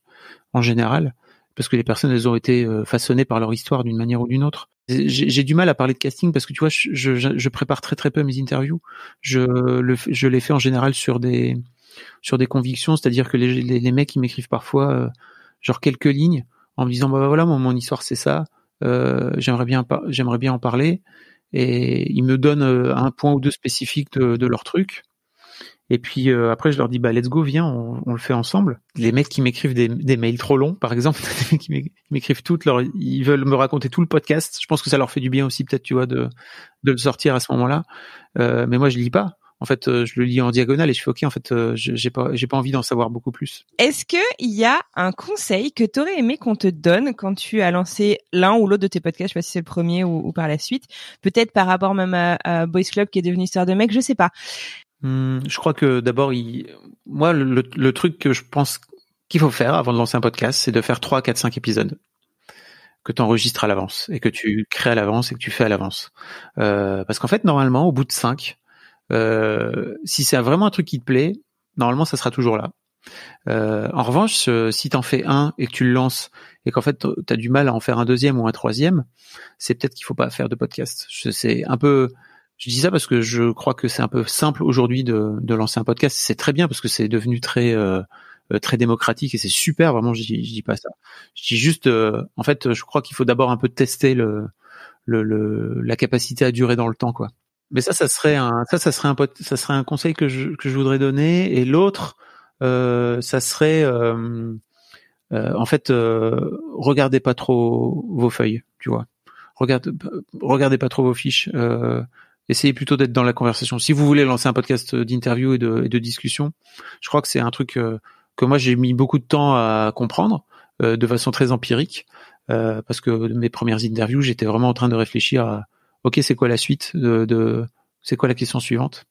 en général parce que les personnes elles ont été euh, façonnées par leur histoire d'une manière ou d'une autre. J'ai du mal à parler de casting parce que tu vois, je, prépare très très peu mes interviews. Je, le, je les fais en général sur des convictions, c'est-à-dire que les, les, les mecs ils m'écrivent parfois euh, genre quelques lignes en me disant bah voilà mon, histoire c'est ça, euh, j'aimerais bien j'aimerais bien en parler. Et ils me donnent euh, un point ou deux spécifiques de leur truc et puis euh, après, je leur dis bah let's go, viens, on, on le fait ensemble. Les mecs qui m'écrivent des, des, mails trop longs, par exemple, [laughs] qui m'écrivent toutes leur, ils veulent me raconter tout le podcast. Je pense que ça leur fait du bien aussi, peut-être, tu vois, de de le sortir à ce moment-là. Euh, mais moi, je lis pas. En fait, euh, je le lis en diagonale et je fais ok. En fait, euh, j'ai pas, j'ai pas envie d'en savoir beaucoup plus. Est-ce que il y a un conseil que t'aurais aimé qu'on te donne quand tu as lancé l'un ou l'autre de tes podcasts, je sais pas si c'est le premier ou, ou par la suite, peut-être par rapport même à, à Boys Club qui est devenu Histoire de mec, je sais pas. Hmm, je crois que d'abord, moi, le, truc que je pense qu'il faut faire avant de lancer un podcast, c'est de faire 3, 4, 5 épisodes que tu enregistres à l'avance et que tu crées à l'avance et que tu fais à l'avance. Euh, parce qu'en fait, normalement, au bout de 5, euh, si c'est vraiment un truc qui te plaît, normalement, ça sera toujours là. Euh, en revanche, si t'en fais un et que tu le lances et qu'en fait tu as du mal à en faire un deuxième ou un troisième, c'est peut-être qu'il faut pas faire de podcast. C'est un peu je dis ça parce que je crois que c'est un peu simple aujourd'hui de, de lancer un podcast. C'est très bien parce que c'est devenu très euh, euh, très démocratique et c'est super. Vraiment, je, dis, dis pas ça. Je dis juste, euh, en fait, je crois qu'il faut d'abord un peu tester le, le, le, la capacité à durer dans le temps, quoi. Mais ça, ça serait un, ça, ça serait un, ça serait un conseil que je, que je voudrais donner. Et l'autre, euh, ça serait, euh, en fait, regardez pas trop vos feuilles, tu vois. Regardez, regardez pas trop vos fiches essayez plutôt d'être dans la conversation. Si vous voulez lancer un podcast d'interview et de, de, discussion, je crois que c'est un truc euh, que moi j'ai mis beaucoup de temps à comprendre euh, de façon très empirique, euh, parce que mes premières interviews, j'étais vraiment en train de réfléchir à ok, c'est quoi la suite de, de c'est quoi la question suivante?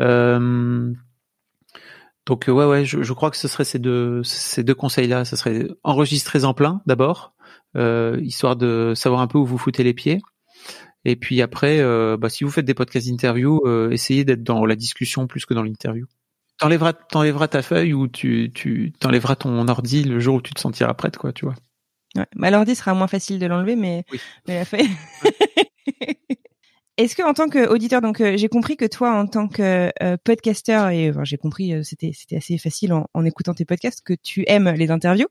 Euh, donc ouais ouais, je, je, crois que ce serait ces deux ces deux conseils là, ce serait enregistrer en plein d'abord, histoire de savoir un peu où vous foutez les pieds et puis après, euh, bah, si vous faites des podcasts d'interview, euh, essayez d'être dans la discussion plus que dans l'interview. T'enlèveras, t'enlèveras ta feuille ou tu, tu t'enlèveras ton ordi le jour où tu te sentiras prête, quoi, tu vois. Ouais. Bah, l'ordi sera moins facile de l'enlever, mais, mais la feuille. [laughs] Est-ce que en tant qu'auditeur, donc euh, j'ai compris que toi en tant que euh, podcasteur et j'ai compris euh, c'était c'était assez facile en, en, écoutant tes podcasts que tu aimes les interviews.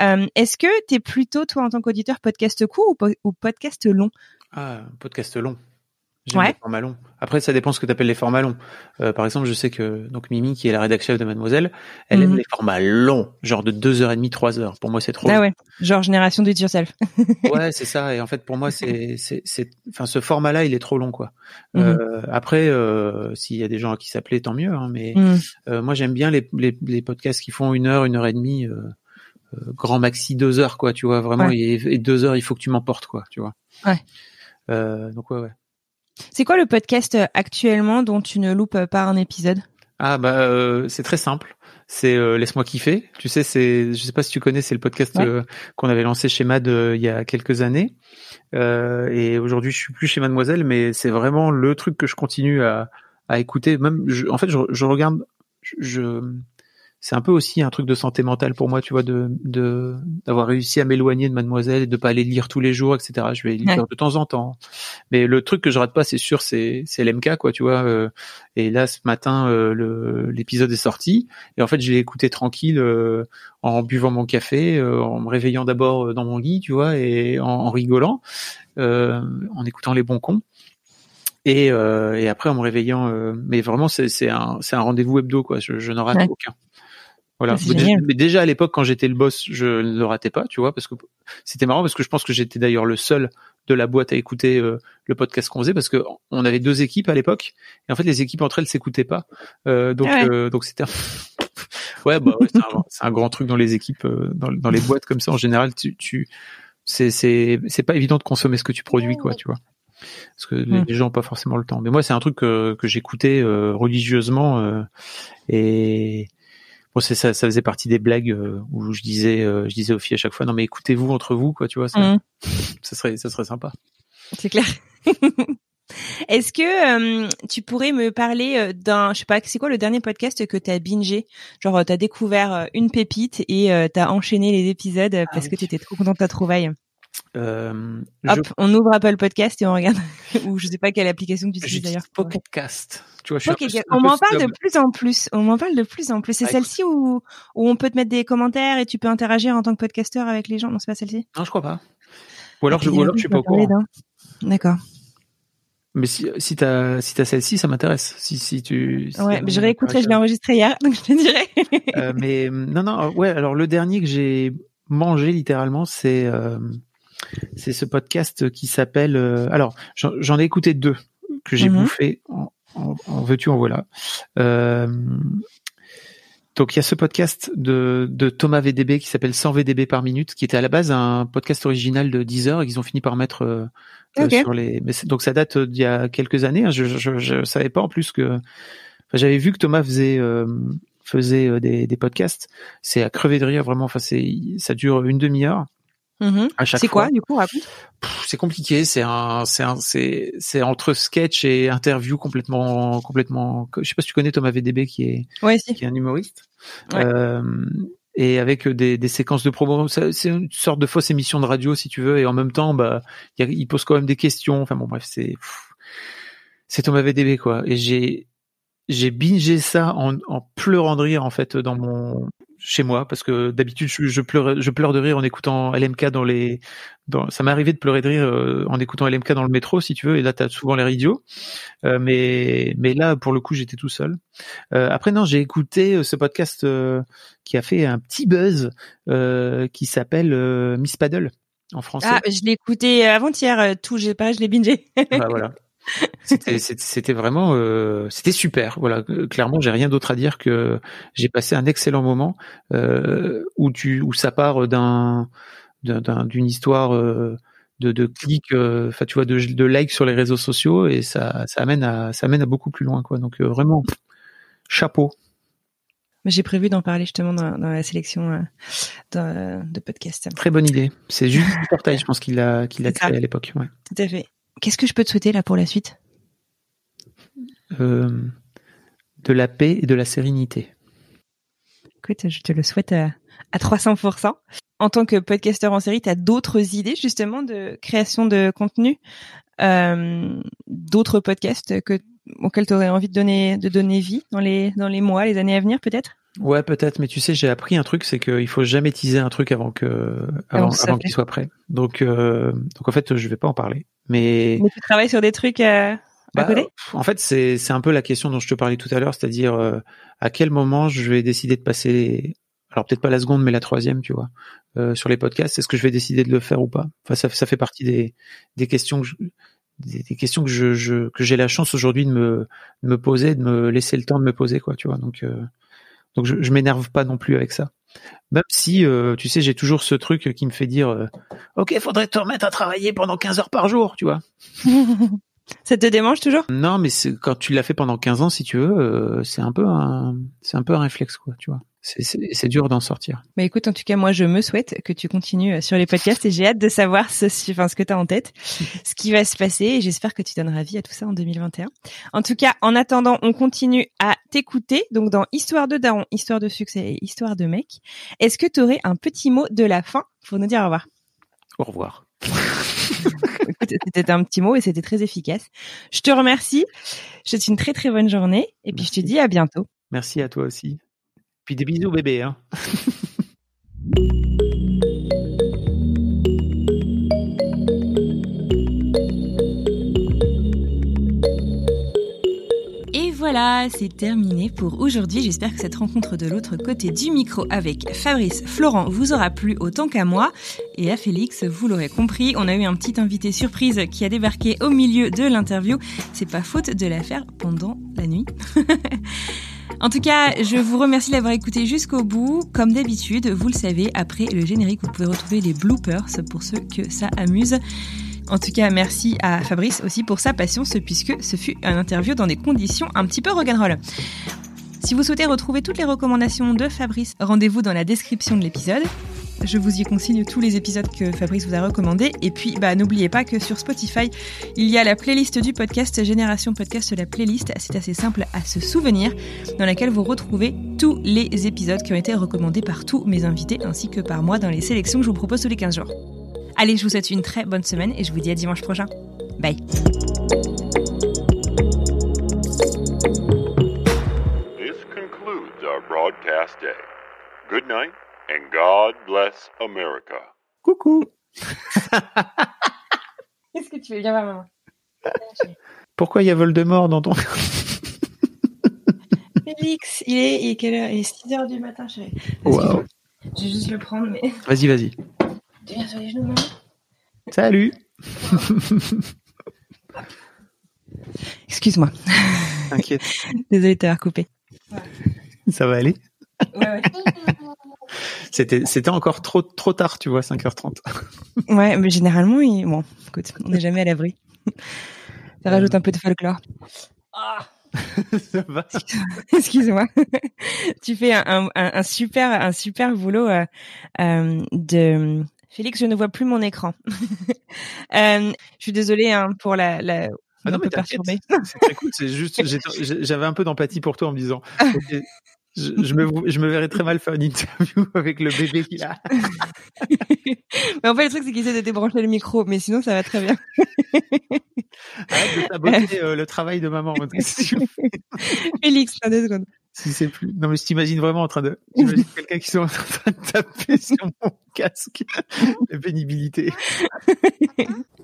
Est-ce que tu es plutôt toi en tant qu'auditeur podcast court ou, ou podcast long? Ah, podcast long. J'aime les formats longs. Après, ça dépend ce que tu appelles les formats longs. Euh, par exemple, je sais que donc Mimi, qui est la rédactrice chef de Mademoiselle, elle aime mhm. les formats longs, genre de 2h30, 3 heures. Pour moi, c'est trop. Ah ouais, genre génération do it yourself. [laughs] ouais, c'est ça. Et en fait, pour moi, c'est, c'est, c'est, enfin, ce format-là, il est trop long, quoi. Mhm. euh, après, euh, s'il y a des gens à qui s'appeler, tant mieux. Hein, mais mhm. euh, moi, j'aime bien les, les, les, podcasts qui font une heure, une heure et demie, euh, grand maxi deux heures, quoi. Tu vois, vraiment. Et, et, deux heures, il faut que tu m'emportes, quoi. Tu vois. Ouais. Euh, donc ouais, ouais. C'est quoi le podcast euh, actuellement dont tu ne loupes pas un épisode? Ah bah euh, c'est très simple. C'est euh, laisse-moi kiffer. Tu sais, c'est je sais pas si tu connais, c'est le podcast qu'on avait lancé chez Mad il y a quelques années. et aujourd'hui, je suis plus chez Mademoiselle, mais c'est vraiment le truc que je continue à, à écouter. Même, en fait, je, je regarde, je, c'est un peu aussi un truc de santé mentale pour moi, tu vois, de d'avoir réussi à m'éloigner de Mademoiselle et de pas aller lire tous les jours, etc. Je vais lire de temps en temps, mais le truc que je rate pas, c'est sûr, c'est c'est l'MK, quoi, tu vois. Euh, et là, ce matin, euh, l'épisode est sorti et en fait, je l'ai écouté tranquille euh, en buvant mon café, en me réveillant d'abord dans mon lit, tu vois, et en, rigolant, en écoutant les bons cons. Et, et après en me réveillant, mais vraiment c'est c'est un c'est un rendez-vous hebdo quoi. Je, je n'en rate aucun. Voilà. Mais déjà, à l'époque, quand j'étais le boss, je ne le ratais pas, tu vois, parce que c'était marrant parce que je pense que j'étais d'ailleurs le seul de la boîte à écouter euh, le podcast qu'on faisait parce que on avait deux équipes à l'époque et en fait les équipes entre elles s'écoutaient pas. Euh, donc ah euh, donc c'était [laughs] ouais, bah ouais, c'est un, grand truc dans les équipes euh, dans, dans les boîtes comme ça en général tu, tu c'est c'est c'est pas évident de consommer ce que tu produis quoi, tu vois. parce que les gens ont pas forcément le temps. Mais moi, c'est un truc que, que j'écoutais euh, religieusement euh, et bon, c'est ça, ça faisait partie des blagues euh, où je disais, euh, je disais aux filles à chaque fois, non mais écoutez-vous entre vous, quoi, tu vois, ça, Mhm. ça serait, ça serait sympa. C'est clair. [laughs] Est-ce que euh, tu pourrais me parler euh, d'un, je sais pas, c'est quoi le dernier podcast que t'as bingé? Genre, euh, t'as découvert une pépite et euh, t'as enchaîné les épisodes euh, parce que oui. t'étais trop content de ta trouvaille. Euh, Hop, on ouvre Apple Podcast et on regarde. [laughs] Ou je sais pas quelle application tu utilises d'ailleurs. j'utilise Pocket Cast. Tu vois, je suis un Ok, peu- ok. un on m'en parle de plus en plus. On m'en parle de plus en plus. C'est Ah, celle-ci où, où on peut te mettre des commentaires et tu peux interagir en tant que podcasteur avec les gens. Non, c'est pas celle-ci. Non, je crois pas. Ou alors, Ah, je, ou alors je suis pas au courant. D'accord. Mais si, si t'as, si t'as celle-ci, ça m'intéresse. Si, si tu. si Ouais, mais je réécouterai. Je l'ai enregistré hier, [laughs] donc je te dirai. Euh, mais non, non, ouais. Alors le dernier que j'ai mangé littéralement, c'est euh, c'est ce podcast qui s'appelle. euh, alors j'en ai écouté deux que j'ai Mhm. bouffé. En, en, en veux-tu, en voilà. Euh, donc il y a ce podcast de, de Thomas VDB qui s'appelle 100 VDB par minute, qui était à la base un podcast original de Deezer et qu'ils ont fini par mettre euh, sur les. Mais donc ça date d'il y a quelques années. hein. Je, je, je savais pas en plus que. enfin, J'avais vu que Thomas faisait euh, faisait des, des podcasts. C'est à crever de rire vraiment. Enfin c'est ça dure une demi-heure À chaque C'est quoi, du coup, C'est compliqué. C'est un c'est un c'est c'est entre sketch et interview complètement complètement. Je sais pas si tu connais Thomas VDB qui est Ouais, si. qui est un humoriste. Ouais. Euh, et avec des, des séquences de promo, c'est une sorte de fausse émission de radio si tu veux, et en même temps, bah, il, pose quand même des questions. Enfin bon, bref, c'est c'est Thomas VDB quoi. Et j'ai j'ai bingé ça en, en pleurant de rire en fait dans mon chez moi parce que d'habitude je, je pleure je pleure de rire en écoutant LMK dans les dans ça m'est arrivé de pleurer de rire euh, en écoutant LMK dans le métro si tu veux et là t'as souvent l'air idiot Euh, mais mais là pour le coup j'étais tout seul euh, après non j'ai écouté euh, ce podcast euh, qui a fait un petit buzz euh, qui s'appelle euh, Miss Paddle en français Ah, je l'ai écouté avant-hier, tout, j'ai pareil, je l'ai bingé. bah voilà. [laughs] C'était vraiment euh, c'était super. Voilà, clairement, j'ai rien d'autre à dire que j'ai passé un excellent moment euh, où tu où ça part d'un d'un- d'un- d'une histoire euh, de, de clics, enfin tu vois, de, de likes sur les réseaux sociaux et ça ça amène à ça amène à beaucoup plus loin quoi. Donc vraiment chapeau. J'ai prévu d'en parler justement dans, dans la sélection euh, de, de podcast. Très bonne idée. C'est juste du portail, je pense qu'il a qu'il a créé à l'époque. Ouais. Tout à fait. Qu'est-ce que je peux te souhaiter là pour la suite? Euh, de la paix et de la sérénité. Écoute, je te le souhaite à, à 300%. En tant que podcasteur en série, tu as d'autres idées justement de création de contenu, euh, d'autres podcasts que auxquels tu aurais envie de donner de donner vie dans les dans les mois, les années à venir peut-être? Ouais, peut-être, mais tu sais, j'ai appris un truc, c'est qu'il faut jamais teaser un truc avant que avant, ça avant qu'il soit prêt. Donc, euh, donc en fait, je vais pas en parler. Mais Mais tu travailles sur des trucs euh, à bah, côté? en fait, c'est c'est un peu la question dont je te parlais tout à l'heure, c'est-à-dire euh, à quel moment je vais décider de passer, alors peut-être pas la seconde, mais la troisième, tu vois, euh, sur les podcasts. Est-ce que je vais décider de le faire ou pas? Enfin, ça, ça fait partie des des questions que je, des, des questions que je, je que j'ai la chance aujourd'hui de me de me poser, de me laisser le temps de me poser, quoi, tu vois. Donc euh, donc je, je m'énerve pas non plus avec ça. Même si, euh, tu sais, j'ai toujours ce truc qui me fait dire, euh, ok, faudrait te remettre à travailler pendant 15 heures par jour, tu vois. [laughs] Ça te démange toujours? Non, mais c'est quand tu l'as fait pendant 15 ans, si tu veux, euh, c'est un peu un, c'est un peu un réflexe, quoi, tu vois. C'est, dur d'en sortir. Bah écoute, en tout cas, moi, je me souhaite que tu continues euh, sur les podcasts et j'ai hâte de savoir ce, enfin, ce que tu as en tête, [laughs] ce qui va se passer et j'espère que tu donneras vie à tout ça en 2021. En tout cas, en attendant, on continue à t'écouter. Donc, dans Histoire de Daron, Histoire de succès et Histoire de mec, est-ce que tu aurais un petit mot de la fin pour nous dire au revoir? Au revoir. [laughs] C'était un petit mot et c'était très efficace. Je te remercie. Je te souhaite une très très bonne journée et puis je te dis à bientôt. Merci à toi aussi. Puis des bisous, bébé, hein. [laughs] Et voilà, c'est terminé pour aujourd'hui. J'espère que cette rencontre de l'autre côté du micro avec Fabrice Florent vous aura plu autant qu'à moi. Et à Félix, vous l'aurez compris, on a eu un petit invité surprise qui a débarqué au milieu de l'interview. C'est pas faute de la faire pendant la nuit. [laughs] En tout cas, je vous remercie d'avoir écouté jusqu'au bout. Comme d'habitude, vous le savez, après le générique, vous pouvez retrouver les bloopers pour ceux que ça amuse. En tout cas, merci à Fabrice aussi pour sa patience, puisque ce fut un interview dans des conditions un petit peu rock'n'roll. Si vous souhaitez retrouver toutes les recommandations de Fabrice, rendez-vous dans la description de l'épisode. Je vous y consigne tous les épisodes que Fabrice vous a recommandés. Et puis, bah, n'oubliez pas que sur Spotify, il y a la playlist du podcast Génération Podcast, la playlist. C'est assez simple à se souvenir, dans laquelle vous retrouvez tous les épisodes qui ont été recommandés par tous mes invités, ainsi que par moi dans les sélections que je vous propose tous les 15 jours. Allez, je vous souhaite une très bonne semaine et je vous dis à dimanche prochain. Bye. And God bless America. Coucou. [laughs] Qu'est-ce que tu veux bien voir, maman? Pourquoi il y a Voldemort dans ton... [laughs] Félix, il est, il est quelle heure? Il est 6 heures du matin, chérie. Wow. Je vais juste le prendre, mais. Vas-y, vas-y. Tu viens sur les genoux, maman? Salut. [laughs] Excuse-moi. T'inquiète, Désolée de t'avoir coupé. ça va aller? Ouais, ouais. C'était, c'était encore trop, trop tard, tu vois, 5h30. [laughs] Ouais, mais généralement, il... bon, écoute, on n'est jamais à l'abri. Ça rajoute un peu de folklore. [laughs] ça va. [laughs] Excuse-moi. tu fais un, un, un super, un super boulot euh, euh, de. Félix, je ne vois plus mon écran. Euh, je suis désolée hein, pour la. la... Ah non, mais c'est cool. C'est juste, j'avais un peu d'empathie pour toi en me disant, je, je me, je me verrais très mal faire une interview [laughs] avec le bébé qu'il a. [laughs] mais en fait, le truc, c'est qu'il essaie de débrancher le micro, mais sinon, ça va très bien. Arrête de saboter euh, le travail de maman. [laughs] Félix, fin deux secondes. C'est plus. Non, mais je t'imagine vraiment en train de. J'imagine [laughs] quelqu'un qui est en train de taper sur mon casque. [laughs] La pénibilité.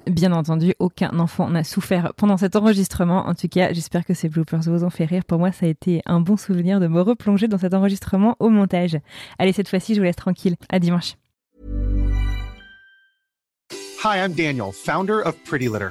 Bien entendu, aucun enfant n'a souffert pendant cet enregistrement. En tout cas, j'espère que ces bloopers vous ont fait rire. Pour moi, ça a été un bon souvenir de me replonger dans cet enregistrement au montage. Allez, cette fois-ci, je vous laisse tranquille. À dimanche. Hi, I'm Daniel, founder of Pretty Litter.